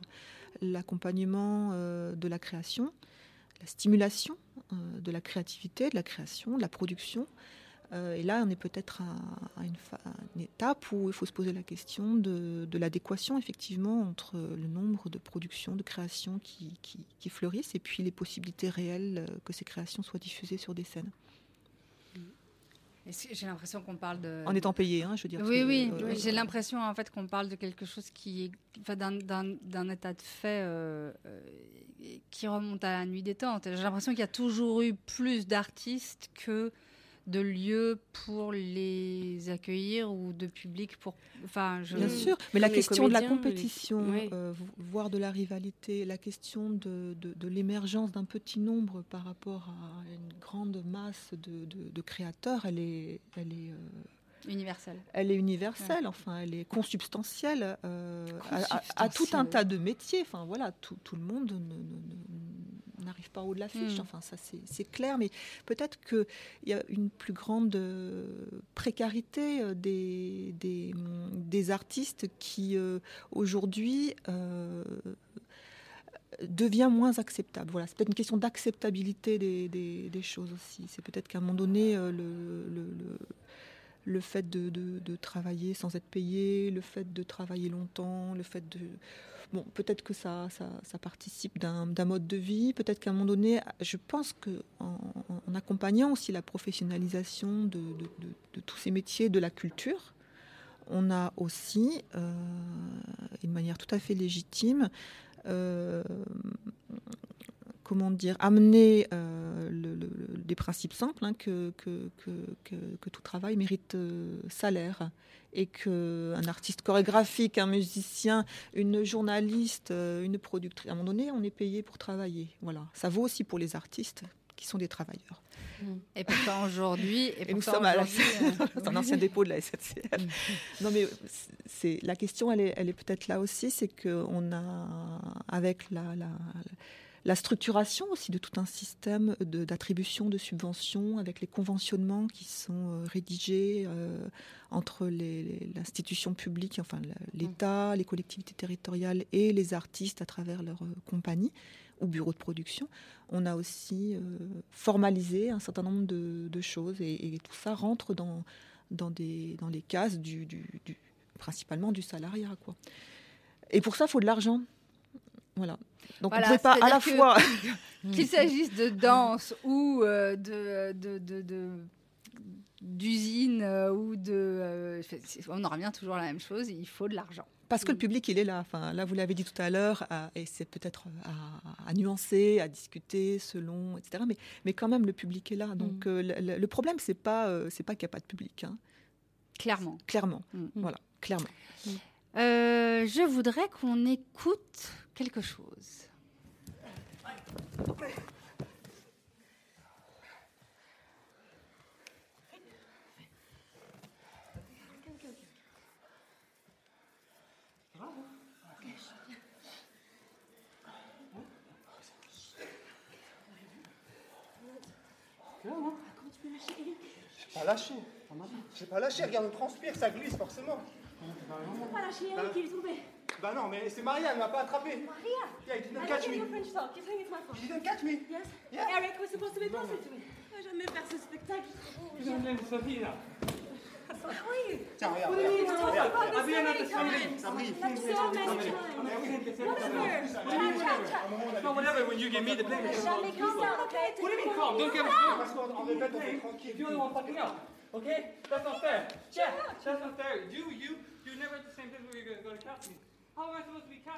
l'accompagnement euh, de la création, la stimulation de la créativité, de la création, de la production. Et là, on est peut-être à, une, étape où il faut se poser la question de, l'adéquation, effectivement, entre le nombre de productions, de créations qui, qui, fleurissent et puis les possibilités réelles que ces créations soient diffusées sur des scènes. J'ai l'impression qu'on parle de. En étant payé, hein, je veux dire. Oui, oui. Euh, j'ai l'impression en fait qu'on parle de quelque chose qui est, enfin, d'un état de fait euh, euh, qui remonte à la nuit des temps. J'ai l'impression qu'il y a toujours eu plus d'artistes que de lieux pour les accueillir ou de public pour. Enfin, Bien sûr, mais la question de la compétition, euh, voire de la rivalité, la question de, de, l'émergence d'un petit nombre par rapport à une grande masse de, de créateurs, elle est, elle est euh, universelle. Elle est universelle, enfin, elle est consubstantielle, euh, À, tout un tas de métiers. Enfin, voilà, tout, tout le monde n'arrive pas en haut de l'affiche. Hmm. Enfin, ça c'est clair, mais peut-être qu'il y a une plus grande euh, précarité euh, des, des, artistes qui euh, aujourd'hui devient moins acceptable. Voilà, c'est peut-être une question d'acceptabilité des, des, choses aussi. C'est peut-être qu'à un moment donné, le, le, le, fait de, travailler sans être payé, le fait de travailler longtemps, le fait de Bon, peut-être que ça, participe d'un mode de vie, peut-être qu'à un moment donné, je pense qu'en en, accompagnant aussi la professionnalisation de, tous ces métiers de la culture, on a aussi, euh, d'une manière tout à fait légitime, euh, comment dire, amener des principes simples, hein, que, que, que, tout travail mérite salaire et qu'un artiste chorégraphique, un musicien, une journaliste, une productrice, à un moment donné, on est payé pour travailler. Voilà, ça vaut aussi pour les artistes qui sont des travailleurs. Mm. Et pourtant aujourd'hui, et, nous sommes à euh, un ancien dépôt de la SNCF. Non mais c'est la question, elle est, elle est peut-être là aussi, c'est qu'on a avec la, la, structuration aussi de tout un système d'attribution de, subventions, avec les conventionnements qui sont euh, rédigés euh, entre l'institution publique, enfin l'État, les collectivités territoriales et les artistes à travers leurs compagnies ou bureaux de production, on a aussi euh, formalisé un certain nombre de, choses et, tout ça rentre dans, dans, des, dans les cases du, principalement du salariat. Quoi. Et pour ça, il faut de l'argent. Voilà. Donc on ne peut pas à la fois. Qu'il s'agisse de danse ou euh, de, de, d'usine euh, ou de... on en revient toujours à la même chose, il faut de l'argent. Parce que le mm. public, il est là. Enfin, là, vous l'avez dit tout à l'heure, et c'est peut-être à, nuancer, à discuter selon, etc. Mais, mais quand même, le public est là. Donc, mm. euh, le, problème, c'est pas, euh, c'est pas qu'il n'y a pas de public. Hein. Clairement. Clairement. Mm. Voilà, clairement. Euh, je voudrais qu'on écoute quelque chose. Pas lâché. J'ai pas lâché, regarde, on transpire, ça glisse forcément. C'est pas lâché Eric, il est tombé. Bah non, mais c'est Marianne, elle m'a pas attrapé. Maria! Yeah, he didn't catch me. French talk. You think it's my fault. He didn't catch me. Yes? Yeah. Eric was supposed to be closer to me. Jamais faire ce spectacle. Sophie, là. You? Tiens, regarde. You Ah, times? ça brille. Like so many times. Whatever. No, whatever, when you give me the blame. Jamais calm down, okay? What do you mean calm? Don't get me Parce qu'en répète, on fait tranquille. You're the one fucking up. Okay? That's not fair. Jeff, that's not fair. You, you,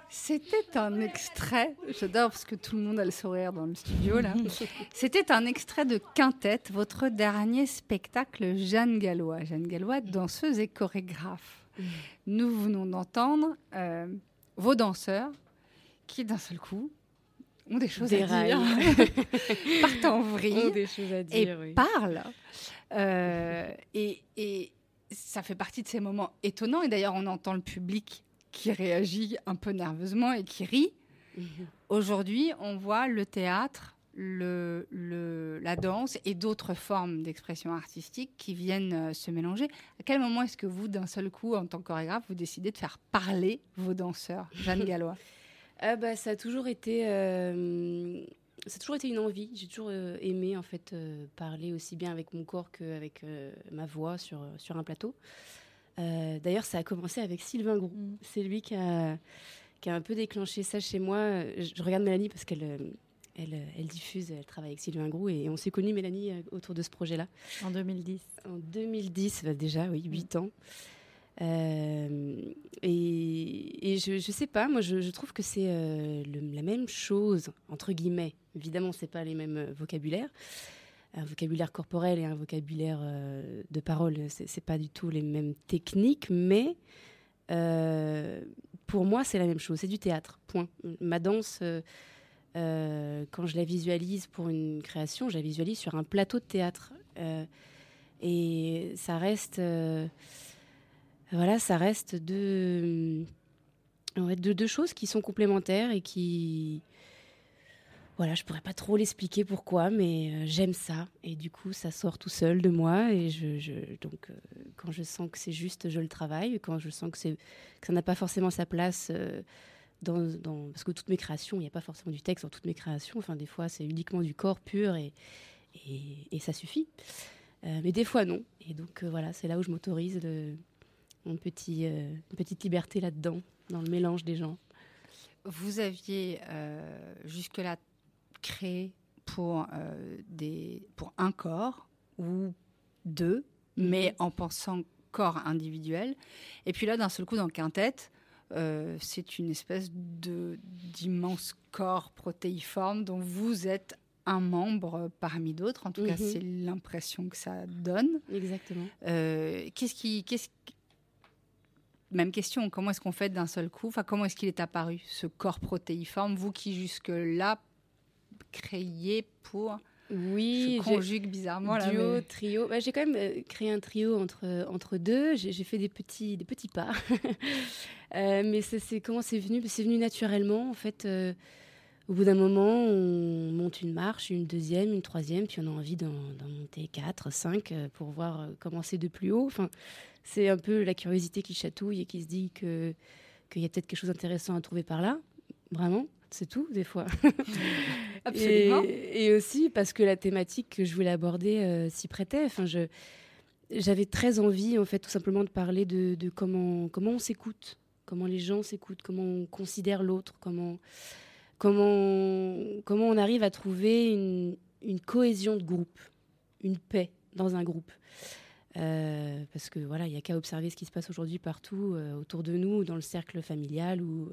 C'était un extrait, j'adore parce que tout le monde a le sourire dans le studio là. C'était un extrait de Quintette, votre dernier spectacle Jeanne Gallois. Jeanne Gallois, danseuse et chorégraphe. Nous venons d'entendre euh, vos danseurs qui d'un seul coup ont des choses à dire, partent en vrille des choses à dire, et parlent. Euh, et, et ça fait partie de ces moments étonnants. Et d'ailleurs, on entend le public qui réagit un peu nerveusement et qui rit. Mhm. Aujourd'hui, on voit le théâtre, le, le, la danse et d'autres formes d'expression artistique qui viennent euh, se mélanger. À quel moment est-ce que vous, d'un seul coup, en tant que chorégraphe, vous décidez de faire parler vos danseurs Jeanne Gallois? Ah bah, Ça a toujours été... Euh, ça a toujours été une envie. J'ai toujours euh, aimé en fait parler aussi bien avec mon corps qu'avec ma voix sur, sur un plateau. Euh, d'ailleurs, ça a commencé avec Sylvain Grou. Mm. C'est lui qui a, qui a un peu déclenché ça chez moi. Je, regarde Mélanie parce qu'elle euh, elle, euh, elle, diffuse, elle travaille avec Sylvain Grou et on s'est connus, Mélanie, autour de ce projet-là. En 2010. En 2010, bah, déjà, oui, 8 mm. Ans. et, je, ne sais pas, moi je, trouve que c'est la même chose, entre guillemets. Évidemment, c'est pas les mêmes vocabulaires, un vocabulaire corporel et un vocabulaire euh, de parole, c'est pas du tout les mêmes techniques, mais euh, pour moi, c'est la même chose. C'est du théâtre. Point. Ma danse, euh, quand je la visualise pour une création, je la visualise sur un plateau de théâtre, et ça reste, voilà, ça reste deux, deux, deux choses qui sont complémentaires et qui voilà, je pourrais pas trop l'expliquer pourquoi, mais euh, j'aime ça et du coup ça sort tout seul de moi et je, donc euh, quand je sens que c'est juste, je le travaille. Quand je sens que c'est que ça n'a pas forcément sa place euh, dans, parce que toutes mes créations, il n'y a pas forcément du texte dans toutes mes créations. Enfin des fois c'est uniquement du corps pur et et, ça suffit. mais des fois non. Et donc voilà, c'est là où je m'autorise une, petit, une petite liberté là-dedans, dans le mélange des gens. Vous aviez jusque-là créé pour, euh, des, pour un corps ou deux, mhm. mais en pensant corps individuel. Et puis là, d'un seul coup, dans Quintette, euh, c'est une espèce de d'immense corps protéiforme dont vous êtes un membre parmi d'autres. En tout cas, Mhm. c'est l'impression que ça donne. Exactement. Euh, qu'est-ce qui, qu'est-ce qui- Même question. Comment est-ce qu'on fait d'un seul coup? Enfin, comment est-ce qu'il est apparu ce corps protéiforme? Vous qui jusque là créiez pour Oui, je conjugue bizarrement là. duo, mais- trio. Bah, j'ai quand même euh, créé un trio entre, entre deux. J'ai fait des petits, des petits pas. Euh, mais c'est comment c'est venu? C'est venu naturellement. En fait, euh, au bout d'un moment, on monte une marche, une deuxième, une troisième, puis on a envie d'en monter quatre, cinq pour voir comment c'est de plus haut. Enfin, c'est un peu la curiosité qui chatouille et qui se dit que qu'il y a peut-être quelque chose d'intéressant à trouver par là. Vraiment, c'est tout, des fois. Absolument. Et, et aussi parce que la thématique que je voulais aborder euh, s'y prêtait. Enfin, je, j'avais très envie, en fait, tout simplement de parler de, de comment, comment on s'écoute, comment les gens s'écoutent, comment on considère l'autre, comment, comment, comment on arrive à trouver une, une cohésion de groupe, une paix dans un groupe. Euh, parce que voilà, il n'y a qu'à observer ce qui se passe aujourd'hui partout euh, autour de nous, dans le cercle familial ou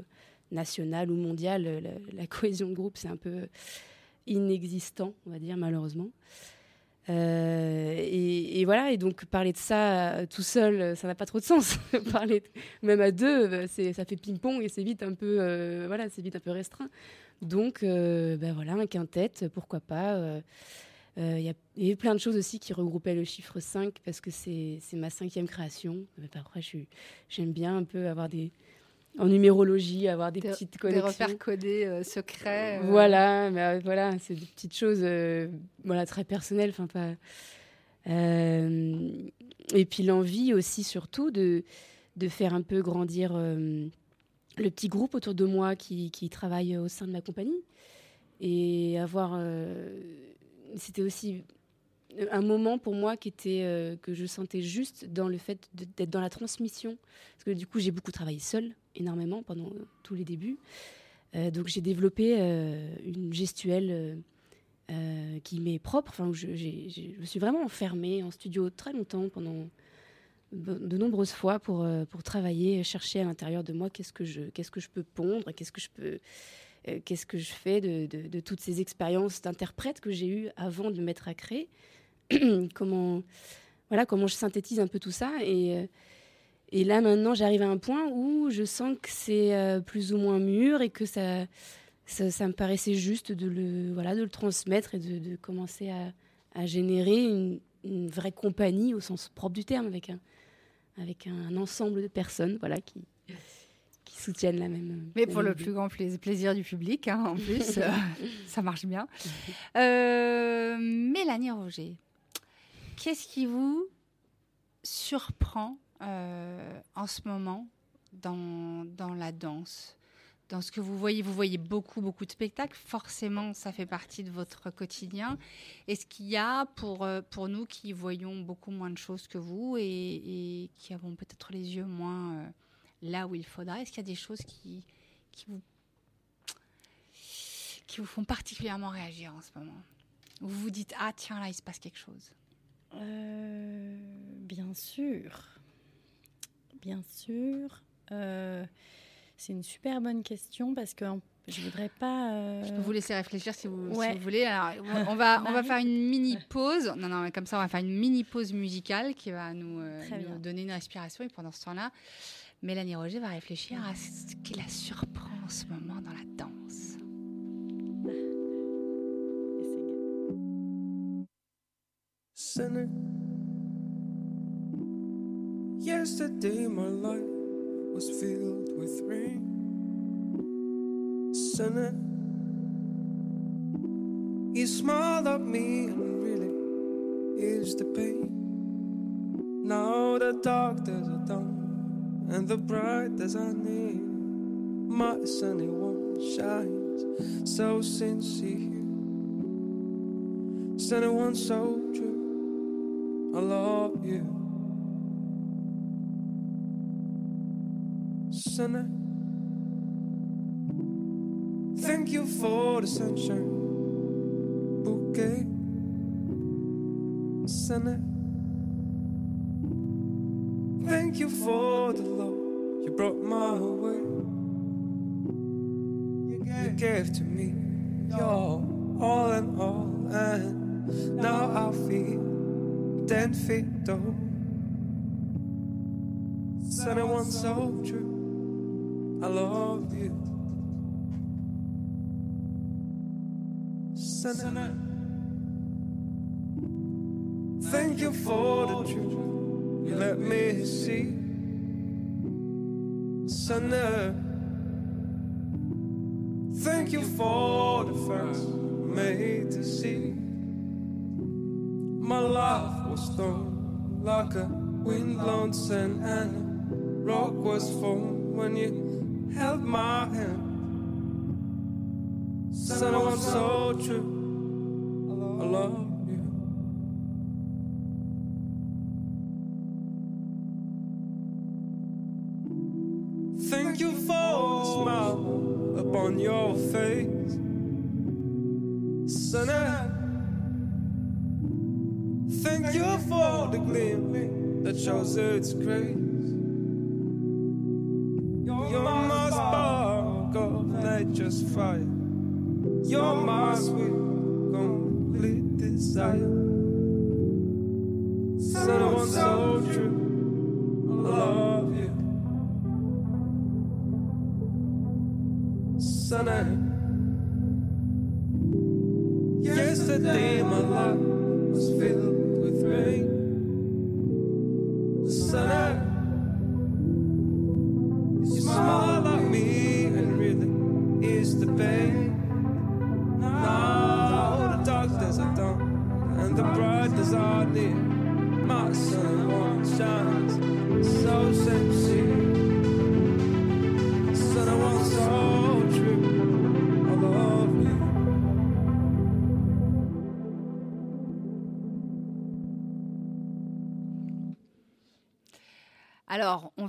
national ou mondial. euh, La, cohésion de groupe, c'est un peu inexistant, on va dire, malheureusement. Et, voilà, et donc parler de ça tout seul, ça n'a pas trop de sens. parler même à deux, ça fait ping-pong et c'est vite un peu, voilà, c'est vite un peu restreint. Donc, ben voilà, un quintet, pourquoi pas. Euh, Il y, a- il y a eu plein de choses aussi qui regroupaient le chiffre 5 parce que c'est, ma cinquième création. Mais suis- j'aime bien un peu avoir des. En numérologie, avoir des, Des- petites des connexions. repères codés euh, secrets. euh. Voilà, mais, euh, voilà, c'est des petites choses, euh, voilà, très personnelles, enfin pas. Et puis l'envie aussi, surtout, de de faire un peu grandir le petit groupe autour de moi qui, qui travaille au sein de ma compagnie et avoir. Euh, C'était aussi un moment pour moi qui était euh, que je sentais juste dans le fait d'être dans la transmission parce que du coup j'ai beaucoup travaillé seule énormément pendant euh, tous les débuts euh, donc j'ai développé euh, une gestuelle euh, euh, qui m'est propre. Enfin, je, je me suis vraiment enfermée en studio très longtemps, pendant de, nombreuses fois, pour, euh, pour travailler, chercher à l'intérieur de moi qu'est-ce que je, qu'est-ce que je peux pondre, qu'est-ce que je peux, euh, qu'est-ce que je fais de, toutes ces expériences d'interprète que j'ai eues avant de me mettre à créer? comment, voilà, comment je synthétise un peu tout ça et euh, et là, maintenant, j'arrive à un point où je sens que c'est euh, plus ou moins mûr et que ça, ça, me paraissait juste de le, voilà, de le transmettre et de, commencer à, à générer une, une vraie compagnie au sens propre du terme, avec un, avec un ensemble de personnes voilà, qui, qui soutiennent la même. Mais la pour le plus grand plais- plaisir du public, hein, en plus, euh, ça marche bien. Euh, Mélanie Roger, qu'est-ce qui vous surprend euh, en ce moment dans, dans la danse? Dans ce que vous voyez, vous voyez beaucoup, beaucoup de spectacles. Forcément, ça fait partie de votre quotidien. Est-ce qu'il y a, pour, pour nous qui voyons beaucoup moins de choses que vous et, et qui avons peut-être les yeux moins là où il faudrait, est-ce qu'il y a des choses qui, qui, vous, qui vous font particulièrement réagir en ce moment? Où vous vous dites, ah tiens, là, il se passe quelque chose Euh, bien sûr. Bien sûr. Euh, c'est une super bonne question parce que je voudrais pas. euh, Je peux vous laisser réfléchir si vous, si vous voulez. Alors, on, va, on va Marie faire une mini pause. Non, non, mais comme ça, on va faire une mini pause musicale qui va nous, euh, nous donner une respiration. Et pendant ce temps-là, Mélanie Roger va réfléchir à ce qui la surprend en ce moment dans la danse. Sinner. Yesterday, my life was filled with rain. Sinner. You smiled at me, and really is the pain. Now the days are done, and the bright days are near. My sunny one shines so sincere. Sunny one so true. I love you. Sunny. Thank you for the sunshine bouquet. Sunny. You for the love You brought my way. You gave to me your all in all, and now I feel ten feet tall. Said it once so true. I love you. Sinner. Thank you for the truth you let me see. Sinner. Thank you for the first made to see. My life was thrown like a wind-blown sand and rock was formed when you held my hand. Son, I'm so true. Face. Son, I thank you for the gleam that shows its grace.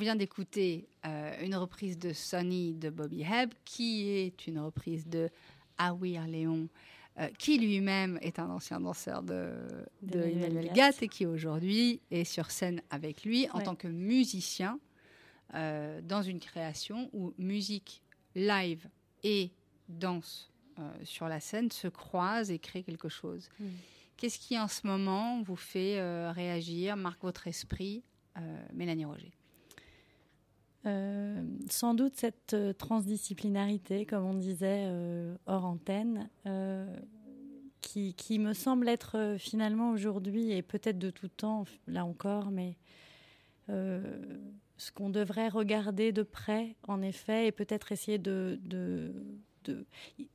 Vient d'écouter euh, une reprise de Sonny de Bobby Hebb, qui est une reprise de Awir Léon, euh, qui lui-même est un ancien danseur de, de De Emmanuel Gatt et qui aujourd'hui est sur scène avec lui en Ouais. tant que musicien euh, dans une création où musique live et danse sur la scène se croisent et créent quelque chose. Mm. Qu'est-ce qui en ce moment vous fait réagir, marque votre esprit, euh, Mélanie Roger? Euh, sans doute cette euh, transdisciplinarité, comme on disait euh, hors antenne, qui, me semble être finalement aujourd'hui et peut-être de tout temps, là encore, mais ce qu'on devrait regarder de près, en effet, et peut-être essayer de...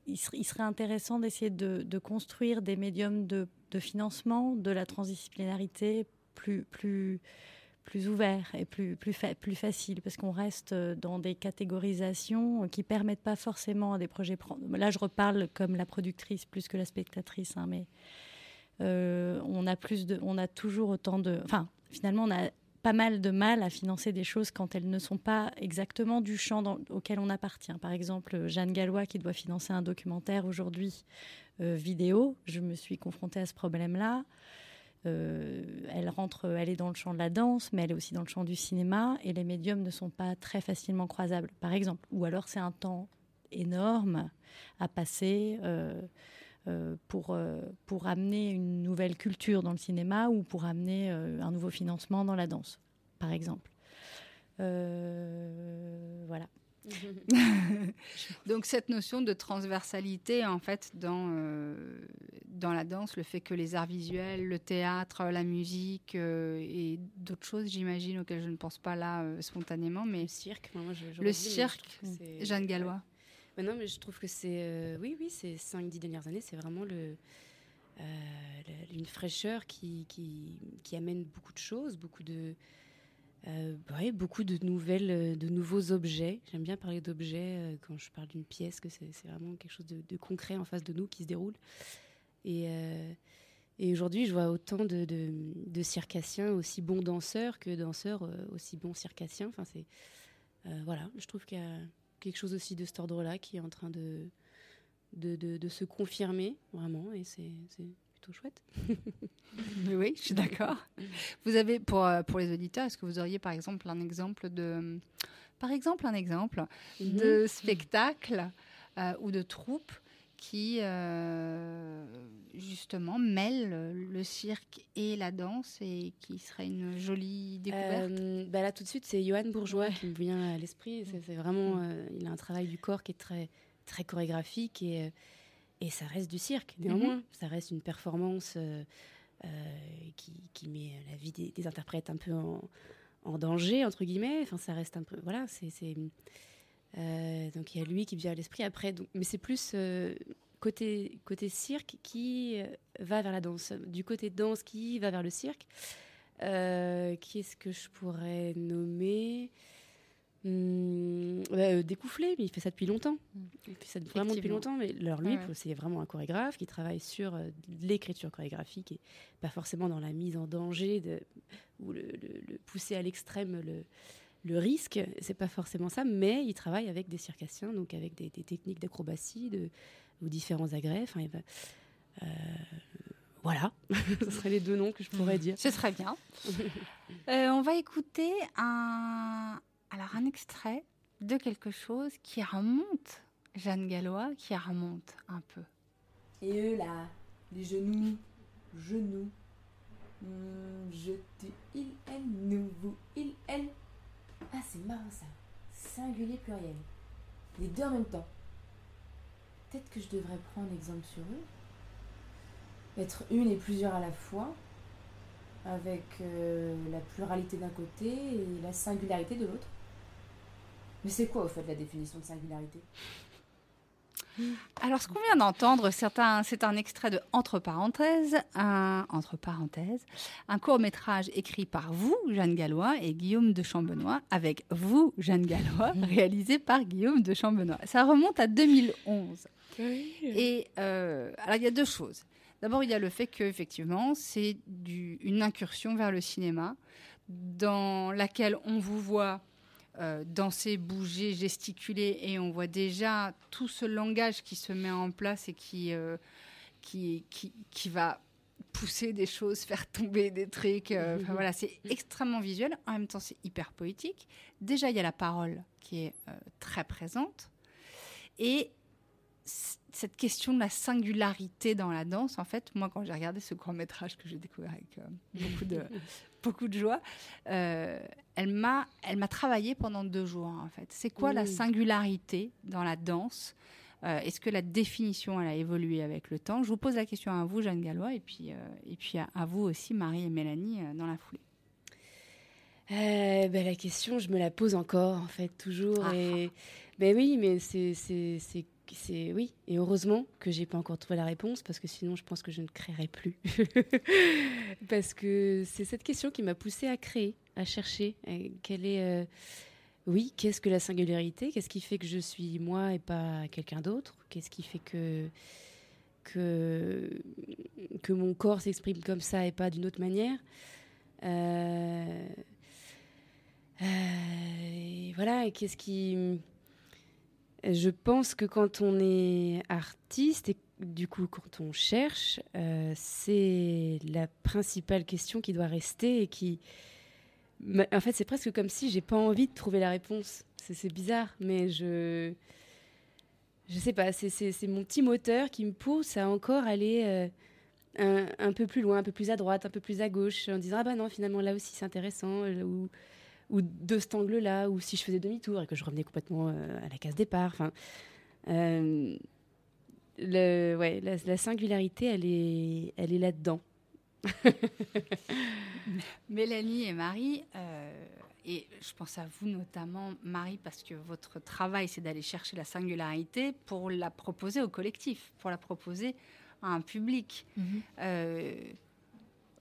il- serait, intéressant d'essayer de, de construire des médiums de financement de la transdisciplinarité plus, plus, plus ouverts et plus, plus, plus faciles, parce qu'on reste euh, dans des catégorisations qui permettent pas forcément à des projets... pro- Là, je reparle comme la productrice plus que la spectatrice, hein, mais euh, on, a plus de, on a toujours autant de... Enfin, finalement, on a pas mal de mal à financer des choses quand elles ne sont pas exactement du champ auquel on appartient. Par exemple, Jeanne Gallois qui doit financer un documentaire aujourd'hui euh, vidéo, je me suis confrontée à ce problème-là. Euh, elle rentre, elle est dans le champ de la danse, mais elle est aussi dans le champ du cinéma, et les médiums ne sont pas très facilement croisables, par exemple. Ou alors c'est un temps énorme à passer euh, euh, pour, pour amener une nouvelle culture dans le cinéma ou pour amener un nouveau financement dans la danse, par exemple. Voilà. Donc cette notion de transversalité, en fait, dans, euh, dans la danse, le fait que les arts visuels, le théâtre, la musique euh, et d'autres choses, j'imagine, auxquelles je ne pense pas là euh, spontanément, mais Le cirque, moi, je- j'aurais le je cirque, Jeanne Gallois. Mais non, mais je trouve que c'est. oui, oui, ces 5-10 dernières années, c'est vraiment le, le- une fraîcheur qui, qui, qui amène beaucoup de choses, beaucoup de. Euh, ouais, beaucoup de nouvelles, euh, de nouveaux objets. J'aime bien parler d'objets euh, quand je parle d'une pièce, que c'est vraiment quelque chose de, concret en face de nous qui se déroule. Et, aujourd'hui, je vois autant de, de, circassiens aussi bons danseurs que danseurs aussi bons circassiens. Enfin, c'est voilà, je trouve qu'il y a quelque chose aussi de cet ordre-là qui est en train de, de, se confirmer, vraiment, et c'est plutôt chouette. Oui, je suis d'accord. Vous avez, pour, euh, pour les auditeurs, est-ce que vous auriez par exemple un exemple de, par exemple, un exemple Mhm. de spectacle euh, ou de troupe qui euh, justement mêle le cirque et la danse et qui serait une jolie découverte? Euh, bah là, tout de suite, c'est Johan Bourgeois qui me vient à l'esprit. C'est c'est vraiment, euh, il a un travail du corps qui est très, très chorégraphique et, et ça reste du cirque. Néanmoins, ça reste une performance euh, euh, qui, qui met la vie des, des interprètes un peu en, en danger entre guillemets. Enfin, ça reste un peu, voilà, c'est, euh, donc il y a lui qui vient à l'esprit. Après, donc, mais c'est plus côté côté cirque qui va vers la danse, du côté danse qui va vers le cirque. Euh, qui est-ce que je pourrais nommer? Hmm, bah, euh, Découfflé, mais il fait ça depuis longtemps. Il fait ça vraiment depuis longtemps. Mais alors lui, Ouais, c'est vraiment un chorégraphe qui travaille sur euh, l'écriture chorégraphique et pas forcément dans la mise en danger de, ou le, le- le pousser à l'extrême le, le risque. C'est pas forcément ça, mais il travaille avec des circassiens, donc avec des, des techniques d'acrobatie de, ou différents agrès. Enfin, euh, voilà, ce seraient les deux noms que je pourrais dire. Ce serait bien. Euh, on va écouter un, alors un extrait de quelque chose qui remonte, Jeanne Gallois, qui remonte un peu. Et eux là, les genoux, genoux. Hmm, je, tu, il, elle, nous, vous, il, elle. Ah, c'est marrant ça. Singulier pluriel. Les deux en même temps. Peut-être que je devrais prendre exemple sur eux. Être une et plusieurs à la fois. Avec euh, la pluralité d'un côté et la singularité de l'autre. Mais c'est quoi au fait la définition de singularité? Alors, ce qu'on vient d'entendre, c'est un, c'est un extrait de Entre parenthèses, un, entre parenthèses, un court métrage écrit par vous, Jeanne Gallois, et Guillaume de Chambenois, avec vous, Jeanne Gallois, réalisé par Guillaume de Chambenois. Ça remonte à 2011. Et euh, alors, il y a deux choses. D'abord, il y a le fait qu'effectivement, c'est une incursion vers le cinéma dans laquelle on vous voit euh, danser, bouger, gesticuler, et on voit déjà tout ce langage qui se met en place et qui, euh, qui, qui, qui va pousser des choses, faire tomber des trucs. euh, enfin, voilà, c'est extrêmement visuel. En même temps, c'est hyper poétique. Déjà, il y a la parole qui est très présente. Et cette question de la singularité dans la danse, en fait, moi, quand j'ai regardé ce grand métrage que j'ai découvert avec beaucoup de beaucoup de joie, elle m'a elle m'a travaillé pendant deux jours, en fait. C'est quoi la singularité dans la danse? Euh, Est-ce que la définition elle a évolué avec le temps? Je vous pose la question à vous, Jeanne Gallois, et puis euh, et puis à, à vous aussi, Marie et Mélanie, euh, dans la foulée. Ben, la question, je me la pose encore, en fait, toujours. Ah. Et ben oui, mais c'est, c'est, c'est, c'est- oui. Et heureusement que j'ai pas encore trouvé la réponse, parce que sinon, je pense que je ne créerais plus. parce que c'est cette question qui m'a poussée à créer, à chercher. Quelle est, euh, oui, qu'est-ce que la singularité? Qu'est-ce qui fait que je suis moi et pas quelqu'un d'autre? Qu'est-ce qui fait que que que mon corps s'exprime comme ça et pas d'une autre manière? Euh, euh, voilà, qu'est-ce qui. Je pense que quand on est artiste et du coup quand on cherche, euh, c'est la principale question qui doit rester et qui. En fait, c'est presque comme si j'ai pas envie de trouver la réponse. C'est bizarre, mais je. Je sais pas, c'est- mon petit moteur qui me pousse à encore aller euh, un, un peu plus loin, un peu plus à droite, un peu plus à gauche, en disant ah bah non, finalement là aussi c'est intéressant, euh, ou, ou de cet angle-là, ou si je faisais demi-tour et que je revenais complètement euh, à la case départ. Enfin, ouais, la, la singularité, elle est, elle est là-dedans. Mélanie et Marie, euh, et je pense à vous notamment, Marie, parce que votre travail, c'est d'aller chercher la singularité pour la proposer au collectif, pour la proposer à un public. Euh,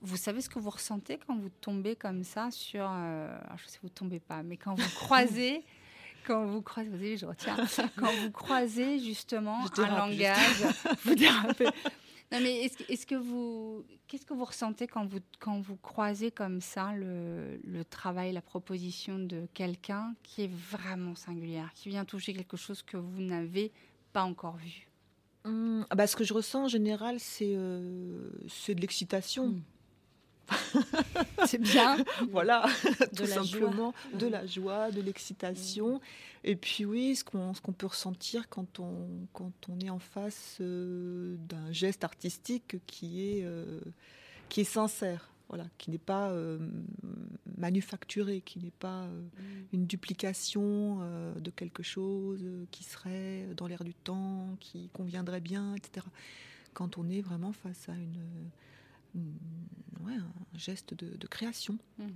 vous savez ce que vous ressentez quand vous tombez comme ça sur... euh, alors, je sais vous ne tombez pas, mais quand vous croisez... Quand vous croisez, vous savez, je retiens, quand vous croisez justement un langage, vous dérapez. Non, mais est-ce que, vous, qu'est-ce que vous ressentez quand vous, quand vous croisez comme ça le, le travail, la proposition de quelqu'un qui est vraiment singulière, qui vient toucher quelque chose que vous n'avez pas encore vu? Hum, ah bah, ce que je ressens en général, c'est euh, c'est de l'excitation. C'est bien. voilà, De tout joie. simplement. De la joie, de l'excitation. Et puis oui, ce qu'on peut ressentir quand on, quand on est en face euh, d'un geste artistique qui est, euh, qui est sincère. Voilà, qui n'est pas euh, manufacturé, qui n'est pas euh, une duplication euh, de quelque chose qui serait dans l'air du temps, qui conviendrait bien, etc. Quand on est vraiment face à une- ouais, un geste de, de création. Mm.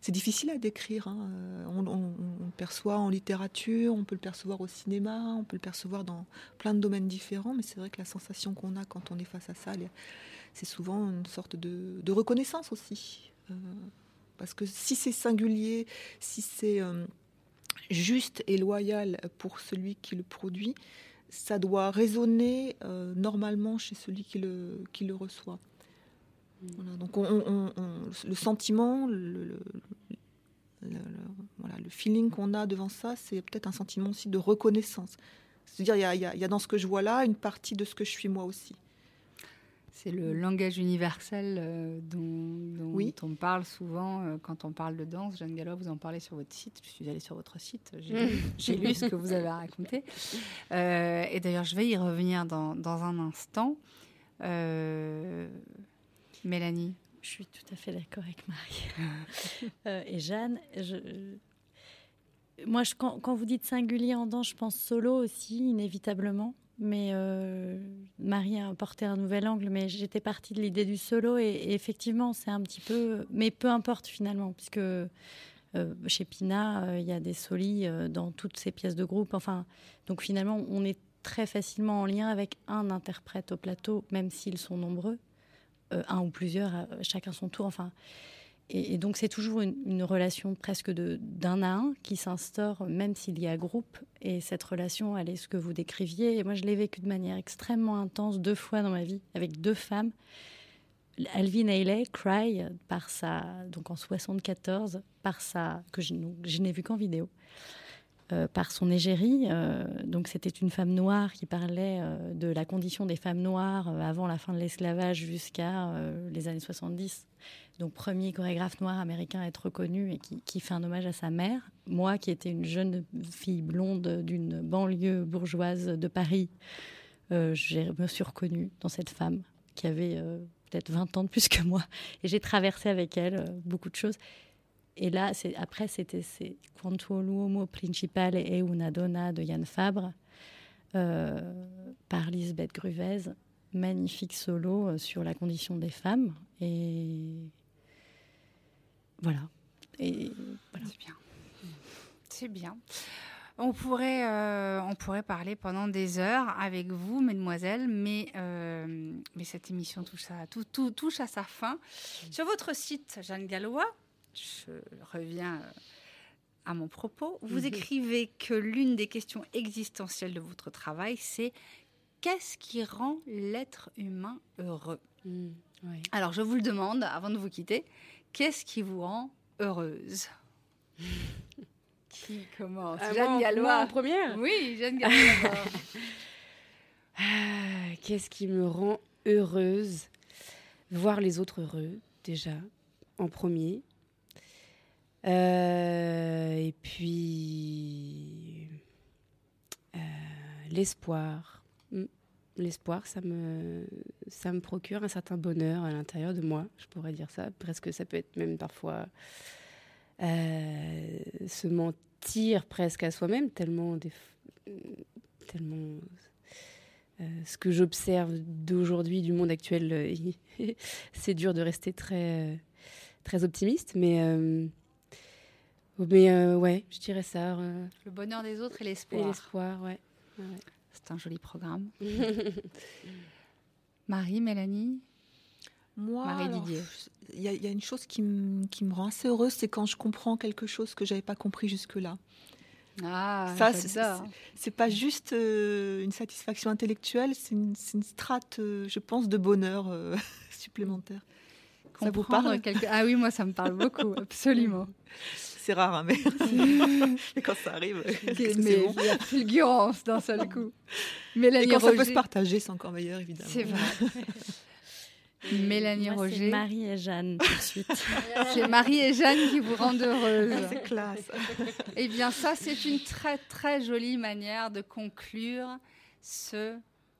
C'est difficile à décrire. hein. Euh, On, on- on le perçoit en littérature, on peut le percevoir au cinéma, on peut le percevoir dans plein de domaines différents, mais c'est vrai que la sensation qu'on a quand on est face à ça, c'est souvent une sorte de, de reconnaissance aussi. Euh, parce que si c'est singulier, si c'est euh, juste et loyal pour celui qui le produit, ça doit résonner euh, normalement chez celui qui le, qui le reçoit. Voilà, donc on- on- on- le sentiment, le, le- le- le- voilà, le feeling qu'on a devant ça, c'est peut-être un sentiment aussi de reconnaissance. C'est-à-dire, il y a- y, y dans ce que je vois là une partie de ce que je suis moi aussi. C'est le langage universel euh, dont, dont Oui. on parle souvent euh, quand on parle de danse. Jeanne Gallois, vous en parlez sur votre site. Je suis allée sur votre site. J'ai lu- ce que vous avez raconté. Euh, et d'ailleurs, je vais y revenir dans, dans un instant. Euh, Mélanie Je suis tout à fait d'accord avec Marie. Euh, et Jeanne, je, moi, quand, vous dites singulier en danse, je pense solo aussi, inévitablement. Mais euh, Marie a apporté un nouvel angle, mais j'étais partie de l'idée du solo et, effectivement, c'est un petit peu. Mais peu importe finalement, puisque euh, chez Pina, il y a des solis dans toutes ces pièces de groupe. Enfin, donc finalement, on est très facilement en lien avec un interprète au plateau, même s'ils sont nombreux un ou plusieurs, euh, chacun son tour. Enfin, et, donc c'est toujours une, relation presque de d'un à un qui s'instaure, même s'il y a groupe. Et cette relation, elle est ce que vous décriviez. Et moi, je l'ai vécu de manière extrêmement intense deux fois dans ma vie avec deux femmes. Alvin Ailey, Cry, par sa donc en 74, par sa que je, je n'ai vu qu'en vidéo. Euh, par son égérie. euh, donc c'était une femme noire qui parlait euh, de la condition des femmes noires avant la fin de l'esclavage jusqu'à les années 70. Donc premier chorégraphe noir américain à être reconnu et qui, qui fait un hommage à sa mère. Moi qui étais une jeune fille blonde d'une banlieue bourgeoise de Paris, je me suis reconnue dans cette femme qui avait peut-être 20 ans de plus que moi. Et j'ai traversé avec elle beaucoup de choses. Et là, après, c'était Quanto l'uomo principale e una donna de Yann Fabre euh, par Lisbeth Gruvez. Magnifique solo euh, sur la condition des femmes. Et voilà. Et voilà. C'est bien. C'est bien. On pourrait, euh, on pourrait parler pendant des heures avec vous, mesdemoiselles, mais, euh, mais cette émission touche à, tout, tout- touche à sa fin. Sur votre site, Jeanne Gallois, je reviens euh, à mon propos, vous Mhm. écrivez que l'une des questions existentielles de votre travail, c'est qu'est-ce qui rend l'être humain heureux? Alors, je vous le demande, avant de vous quitter, qu'est-ce qui vous rend heureuse? Qui commence? Ah, Jeanne moi Gallois. moi en première? Oui, Jeanne Gallois. Ah, Qu'est-ce qui me rend heureuse? Voir les autres heureux, déjà, en premier. Euh, et puis. euh, L'espoir. Mm. L'espoir, ça me, ça me procure un certain bonheur à l'intérieur de moi, je pourrais dire ça. Presque, ça peut être même parfois euh, se mentir presque à soi-même, tellement, tellement ce que j'observe d'aujourd'hui, du monde actuel, c'est dur de rester très, très optimiste, mais, mais euh, ouais, je dirais ça. euh, Le bonheur des autres et et l'espoir. l'espoir, ouais. ouais. C'est un joli programme. Marie, Mélanie? Moi, Marie alors, Didier. il y, a- il y a une chose qui, me- qui me rend assez heureuse, c'est quand je comprends quelque chose que j'avais pas compris jusque-là. Ah, Ça, c'est- c'est- pas juste euh, une satisfaction intellectuelle, c'est une, strate, euh, je pense, de bonheur euh, supplémentaire. Ça vous parle? quelque- Ah oui, moi, ça me parle beaucoup, absolument. C'est rare, hein, mais... mais quand ça arrive, c'est bon il y a fulgurance d'un seul coup. Et Mélanie quand ça peut Roger. se partager, c'est encore meilleur, évidemment. C'est vrai. Mélanie Moi, Roger. C'est Marie et Jeanne tout de suite. C'est Marie et Jeanne qui vous rendent heureuse. C'est classe. Eh bien, ça, c'est une très, très jolie manière de conclure ce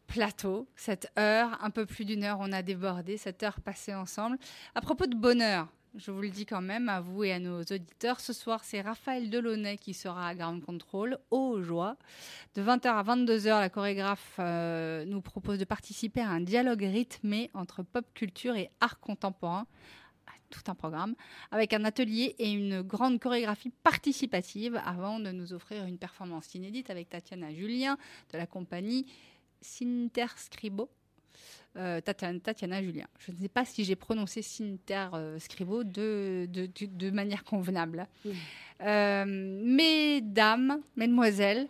plateau, cette heure, un peu plus d'une heure, on a débordé, cette heure passée ensemble. À propos de bonheur, je vous le dis quand même, à vous et à nos auditeurs, ce soir, c'est Raphaël Delaunay qui sera à Ground Control, aux joie. De 20h à 22h, la chorégraphe euh, nous propose de participer à un dialogue rythmé entre pop culture et art contemporain tout un programme, avec un atelier et une grande chorégraphie participative avant de nous offrir une performance inédite avec Tatiana Julien de la compagnie Sinterscribo. Euh, Tatiana, Tatiana Julien. Je ne sais pas si j'ai prononcé Sinterscribo de, de, de, de manière convenable. Euh, mesdames, mesdemoiselles,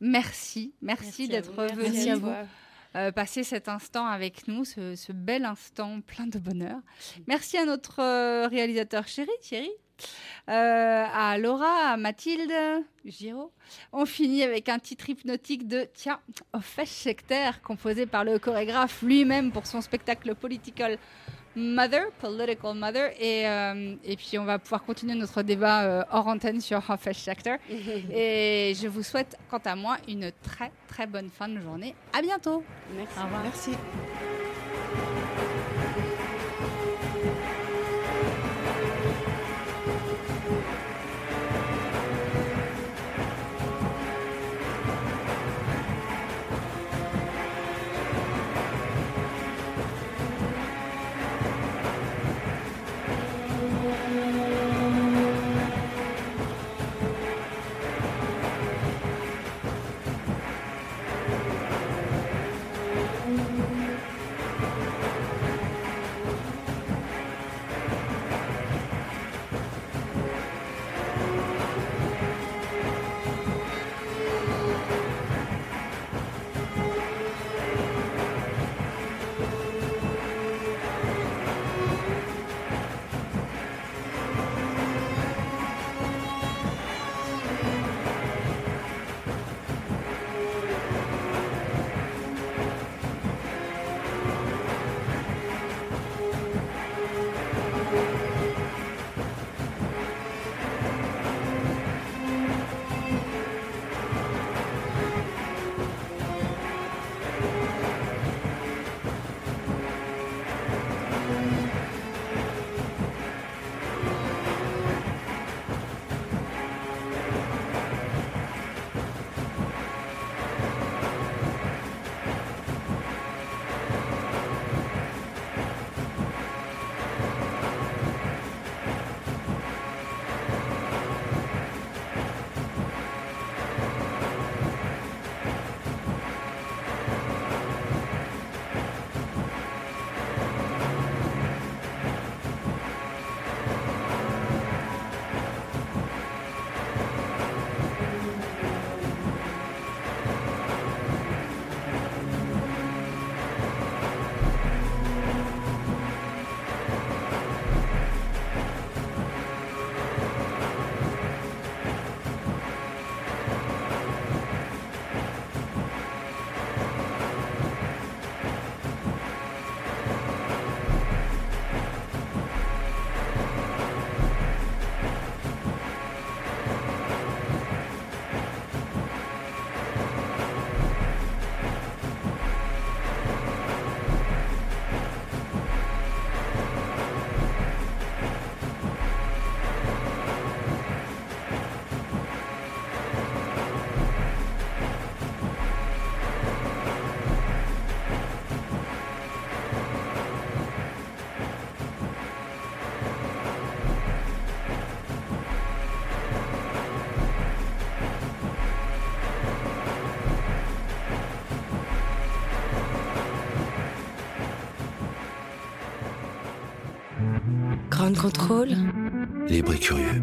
merci. Merci, Merci d'être vous. Merci venues à vous. euh, passer cet instant avec nous, ce, ce bel instant plein de bonheur. Merci à notre euh, réalisateur chéri, Thierry. Euh, à Laura, à Mathilde, Giraud. On finit avec un titre hypnotique de Tiens, Ofesh Schechter, composé par le chorégraphe lui-même pour son spectacle Political Mother, Political Mother. Et, euh, et puis on va pouvoir continuer notre débat euh, hors antenne sur Ofesh Schechter. et je vous souhaite, quant à moi, une très très bonne fin de journée. À bientôt. Merci. Au revoir. Merci. Control. Libre et curieux.